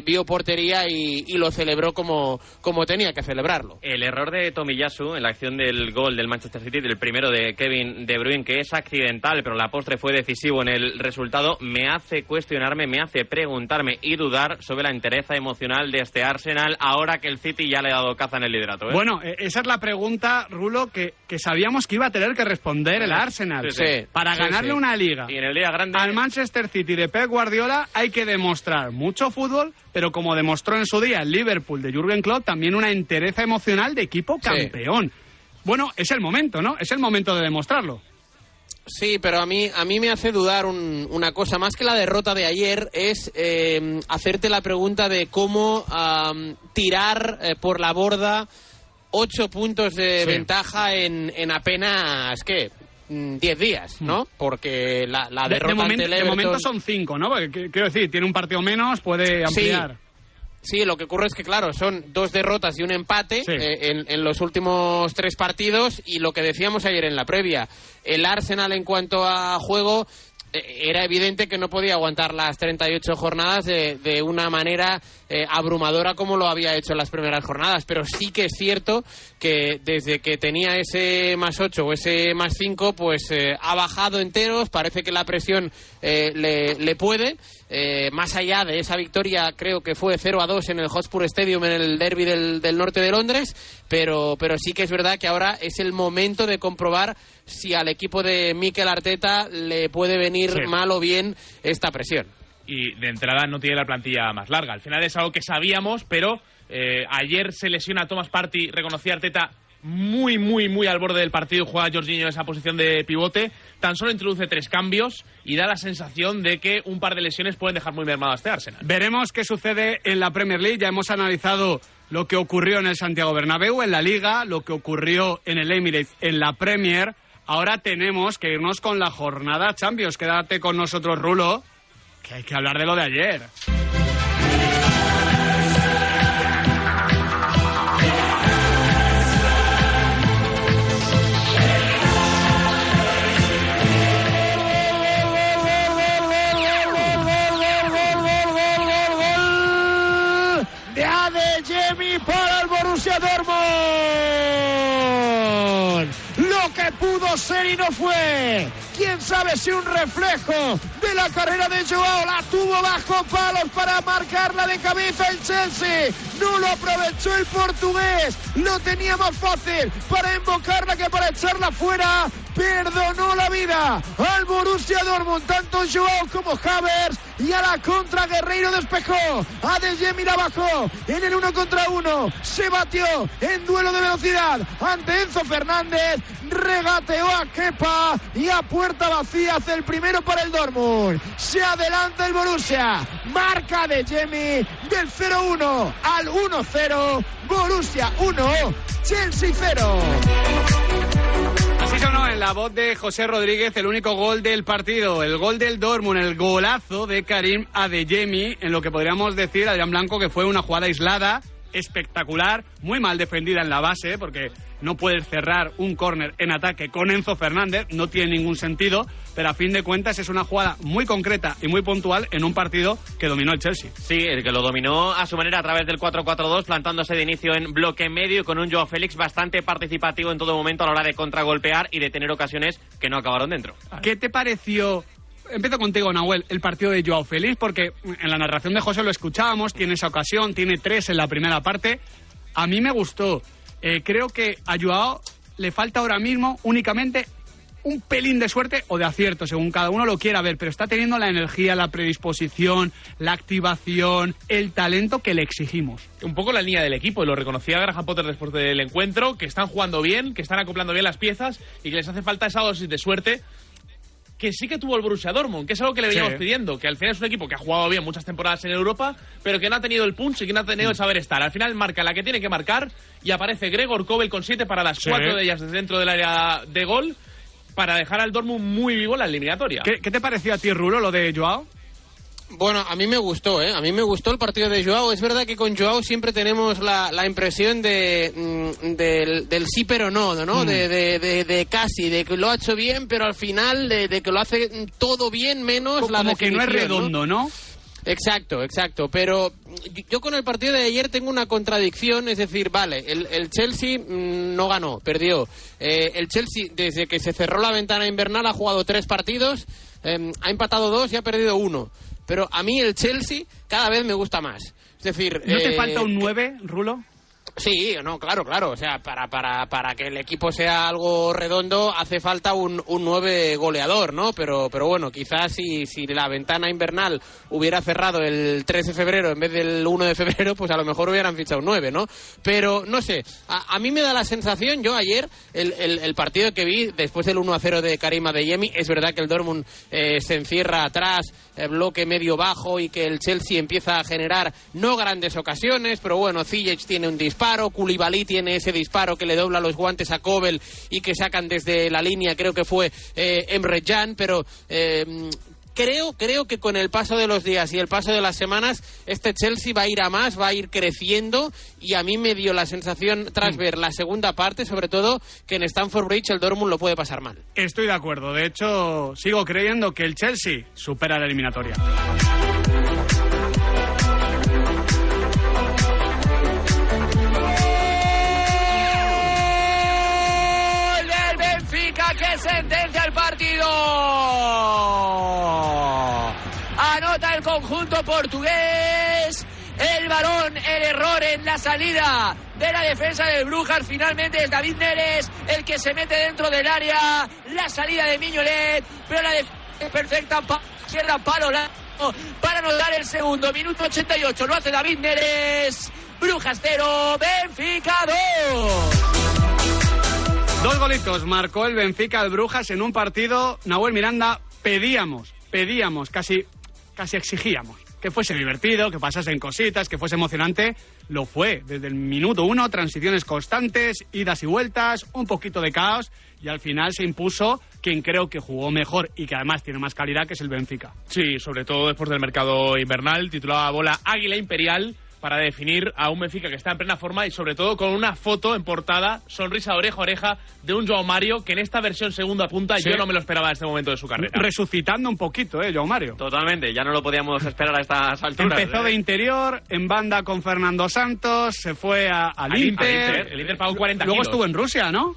vio portería y, y lo celebró como, como tenía que celebrarlo. El error de Tomiyasu en la acción del gol del Manchester City, del primero de Kevin De Bruyne, que es accidental, pero la postre fue decisivo en el resultado, me hace cuestionarme, me hace preguntarme y dudar sobre la entereza emocional de este Arsenal ahora que el City ya le ha dado caza en el liderato. ¿eh? Bueno, eh, esa es la pregunta, Rulo, que, que sabíamos que iba a tener que responder el Arsenal. Sí, sí. Para Sí, ganarle sí. una liga Y en el día grande... al Manchester City de Pep Guardiola hay que demostrar mucho fútbol, pero como demostró en su día el Liverpool de Jürgen Klopp, también una entereza emocional de equipo campeón. Bueno, es el momento, ¿no? Es el momento de demostrarlo. Sí, pero a mí, a mí me hace dudar un- una cosa, más que la derrota de ayer, es eh, hacerte la pregunta de cómo am, tirar eh, por la borda ocho puntos de Sí. ventaja en, en apenas, ¿qué? Mm, Diez días, ¿no? Porque la, la De- de, derrota momen- ante el de momento son cinco, ¿no? Porque, qu- quiero decir, tiene un partido menos, puede ampliar. Sí, lo que ocurre es que, claro, son dos derrotas y un empate Sí. eh, en, en los últimos tres partidos y lo que decíamos ayer en la previa, el Arsenal en cuanto a juego eh, era evidente que no podía aguantar las 38 jornadas de, de una manera eh, abrumadora como lo había hecho en las primeras jornadas, pero sí que es cierto que desde que tenía ese más 8 o ese más 5, pues eh, ha bajado enteros, parece que la presión eh, le, le puede. Eh, más allá de esa victoria, creo que fue 0 a 2 en el Hotspur Stadium en el derby del, del norte de Londres, pero, pero sí que es verdad que ahora es el momento de comprobar si al equipo de Mikel Arteta le puede venir Sí. mal o bien esta presión. Y de entrada no tiene la plantilla más larga. Al final es algo que sabíamos, pero eh, ayer se lesiona Thomas Party, reconocía Arteta muy, muy, muy al borde del partido, juega Jorginho en esa posición de pivote, tan solo introduce tres cambios y da la sensación de que un par de lesiones pueden dejar muy mermado a este Arsenal. Veremos qué sucede en la Premier League. Ya hemos analizado lo que ocurrió en el Santiago Bernabéu, en la Liga, lo que ocurrió en el Emirates, en la Premier. Ahora tenemos que irnos con la jornada Champions. Quédate con nosotros, Rulo, que hay que hablar de lo de ayer. Pudo ser y no fue. Quién sabe si un reflejo de la carrera de Joao la tuvo bajo palos para marcarla de cabeza el Chelsea. No lo aprovechó el portugués. Lo tenía más fácil para invocarla que para echarla fuera. Perdonó la vida al Borussia Dortmund, tanto Joao como Havertz. Y a la contra Guerreiro despejó. Adeyemi la bajó en el uno contra uno. Se batió en duelo de velocidad ante Enzo Fernández. Regateó a Kepa y a puerta vacía hace el primero para el Dortmund. Se adelanta el Borussia. Marca de Jemi del 0-1 al 1-0. Borussia 1, Chelsea 0. En la voz de José Rodríguez el único gol del partido, el gol del Dortmund, el golazo de Karim Adeyemi, en lo que podríamos decir, Adrián Blanco, que fue una jugada aislada, espectacular, muy mal defendida en la base, porque no puedes cerrar un córner en ataque con Enzo Fernández, no tiene ningún sentido, pero a fin de cuentas es una jugada muy concreta y muy puntual en un partido que dominó el Chelsea. Sí, el que lo dominó a su manera a través del 4-4-2, plantándose de inicio en bloque medio y con un Joao Félix bastante participativo en todo momento a la hora de contragolpear y de tener ocasiones que no acabaron dentro. ¿Qué te pareció? Empiezo contigo, Nahuel, el partido de Joao Félix, porque en la narración de José lo escuchábamos, tiene esa ocasión, tiene tres en la primera parte. A mí me gustó. Eh, creo que a Joao le falta ahora mismo únicamente un pelín de suerte o de acierto, según cada uno lo quiera ver, pero está teniendo la energía, la predisposición, la activación, el talento que le exigimos. un poco la línea del equipo, y lo reconocía Graham Potter después del encuentro, que están jugando bien, que están acoplando bien las piezas y que les hace falta esa dosis de suerte que sí que tuvo el Borussia Dortmund, que es algo que le veníamos Sí. pidiendo, que al final es un equipo que ha jugado bien muchas temporadas en Europa, pero que no ha tenido el punch y que no ha tenido el saber estar. Al final marca la que tiene que marcar y aparece Gregor Kobel con siete para las Sí. cuatro de ellas desde dentro del área de gol para dejar al Dortmund muy vivo en la eliminatoria. ¿Qué, qué te pareció a ti, Rulo, lo de Joao? Bueno, a mí me gustó, ¿eh? A mí me gustó el partido de Joao. Es verdad que con Joao siempre tenemos la, la impresión de, mm, del, del sí pero no, ¿no? Mm. De, de, de- de casi, de que lo ha hecho bien, pero al final de, de que lo hace todo bien menos la Como que no es redondo, ¿no? Exacto, exacto. Pero yo- con el partido de ayer tengo una contradicción, es decir, vale, el, el Chelsea mm, no ganó, perdió. Eh, el Chelsea, desde que se cerró la ventana invernal, ha jugado tres partidos, eh, ha empatado dos y ha perdido uno. Pero a mí el Chelsea cada vez me gusta más. Es decir, ¿No te eh, falta un 9, Rulo? Sí, no, claro, claro. O sea, para, para, para que el equipo sea algo redondo hace falta un, un nueve goleador, ¿no? Pero, pero bueno, quizás si, si la ventana invernal hubiera cerrado el 13 de febrero en vez del 1 de febrero, pues a lo mejor hubieran fichado un 9, ¿no? Pero no sé, a, a mí me da la sensación, yo ayer, el, el, el partido que vi después del 1 a 0 de Karima de Yemi, es verdad que el Dortmund eh, se encierra atrás, bloque medio bajo y que el Chelsea empieza a generar no grandes ocasiones, pero bueno, Ziyech tiene un disparo, Koulibaly tiene ese disparo que le dobla los guantes a Kobel y que sacan desde la línea, creo que fue eh, Emre Can, pero eh, creo, creo que con el paso de los días y el paso de las semanas, este Chelsea va a ir a más, va a ir creciendo y a mí me dio la sensación, tras ver la segunda parte, sobre todo, que en Stamford Bridge el Dortmund lo puede pasar mal. Estoy de acuerdo. De hecho, sigo creyendo que el Chelsea supera la eliminatoria. ¡Gol del Benfica que sentencia! Anota el conjunto portugués. El balón, el error en la salida de la defensa del Brujas. Finalmente es David Neres el que se mete dentro del área. La salida de Miñolet, pero la defensa es perfecta. Cierra palo para anotar el segundo. Minuto 88. Lo hace David Neres. Brujas 0, Benfica 2. Dos golitos marcó el Benfica al Brujas en un partido. Nahuel Miranda, pedíamos, pedíamos, casi, casi exigíamos que fuese divertido, que pasasen cositas, que fuese emocionante. Lo fue desde el minuto uno, transiciones constantes, idas y vueltas, un poquito de caos y al final se impuso quien creo que jugó mejor y que además tiene más calidad, que es el Benfica. Sí, sobre todo después del mercado invernal, titulaba bola Águila Imperial para definir a un Benfica que está en plena forma y sobre todo con una foto en portada, sonrisa oreja a oreja, de un Joao Mario que en esta versión segunda punta Sí. yo no me lo esperaba en este momento de su carrera. Resucitando un poquito, ¿eh, Joao Mario? Totalmente, ya no lo podíamos esperar a estas alturas. Empezó de ¿eh? interior, en banda con Fernando Santos, se fue a- al, Al Inter. Inter, el Inter pagó 40 Luego kilos. estuvo en Rusia, ¿no?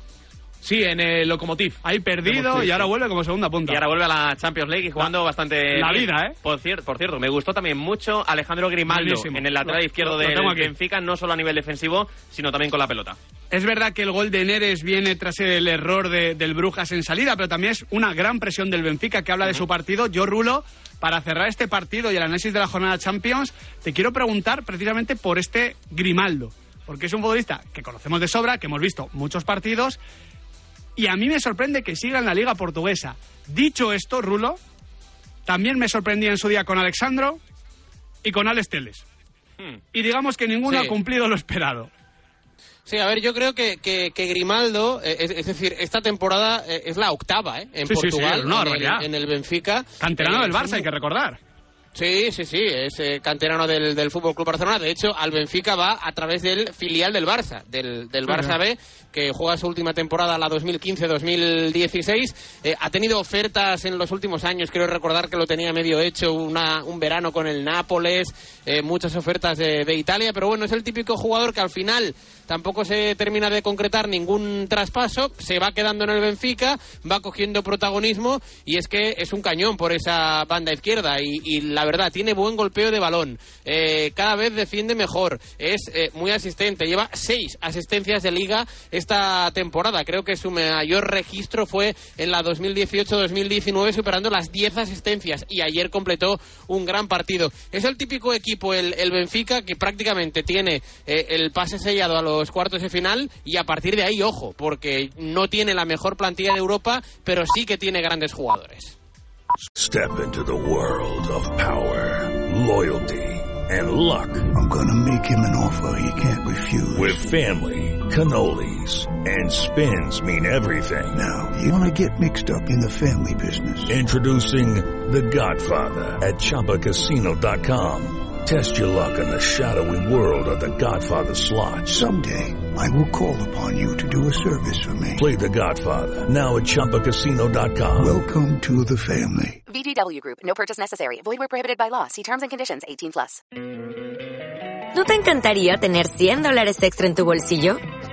Sí, en el Lokomotiv. Ahí perdido y ahora vuelve como segunda punta. Y ahora vuelve a la Champions League y jugando bastante la bien. vida, ¿eh? Por, cier- por cierto, me gustó también mucho Alejandro Grimaldo en el lateral Lo- izquierdo aquí. Benfica, no solo a nivel defensivo, sino también con la pelota. Es verdad que el gol de Neres viene tras el error de- del Brujas en salida, pero también es una gran presión del Benfica que habla de su partido. Yo, Rulo, para cerrar este partido y el análisis de la jornada Champions, te quiero preguntar precisamente por este Grimaldo, porque es un futbolista que conocemos de sobra, que hemos visto muchos partidos, y a mí me sorprende que siga en la liga portuguesa. Dicho esto, Rulo, también me sorprendí en su día con Alexandro y con Alex Teles. Y digamos que ninguno Sí. ha cumplido lo esperado. Sí, a ver, yo creo que, que, que Grimaldo, eh, es, es decir, esta temporada eh, es la octava eh, en Sí, sí, sí, Portugal, una en, el, en el Benfica. Canterano Eh, del Barça, hay que recordar. Sí, sí, sí, es eh, canterano del, del Fútbol Club Barcelona. De hecho, al Benfica va a través del filial del Barça, del, del Barça. B, que juega su última temporada, la 2015-2016. Eh, ha tenido ofertas en los últimos años, creo recordar que lo tenía medio hecho, una, un verano con el Nápoles, eh, muchas ofertas de, de Italia, pero bueno, es el típico jugador que al final tampoco se termina de concretar ningún traspaso, se va quedando en el Benfica, va cogiendo protagonismo y es que es un cañón por esa banda izquierda y, la verdad tiene buen golpeo de balón, eh, cada vez defiende mejor, es eh, muy asistente, lleva seis asistencias de liga esta temporada, creo que su mayor registro fue en la 2018-2019 superando las 10 asistencias y ayer completó un gran partido. Es el típico equipo, el, el Benfica, que prácticamente tiene eh, el pase sellado a los cuartos de final y a partir de ahí, ojo, porque no tiene la mejor plantilla de Europa, pero sí que tiene grandes jugadores. Step into the world of power, loyalty, and luck. I'm gonna make him an offer he can't refuse. With family, cannolis, and spins mean everything. Now, you wanna get mixed up in the family business. Introducing The Godfather at ChumbaCasino.com. Test your luck in the shadowy world of The Godfather slot. Someday, I will call upon you to do a service for me. Play The Godfather now at ChumbaCasino.com. Welcome to the family. VGW Group. No purchase necessary. Void where prohibited by law. See terms and conditions. 18 plus. ¿No te encantaría tener 100 dólares extra en tu bolsillo?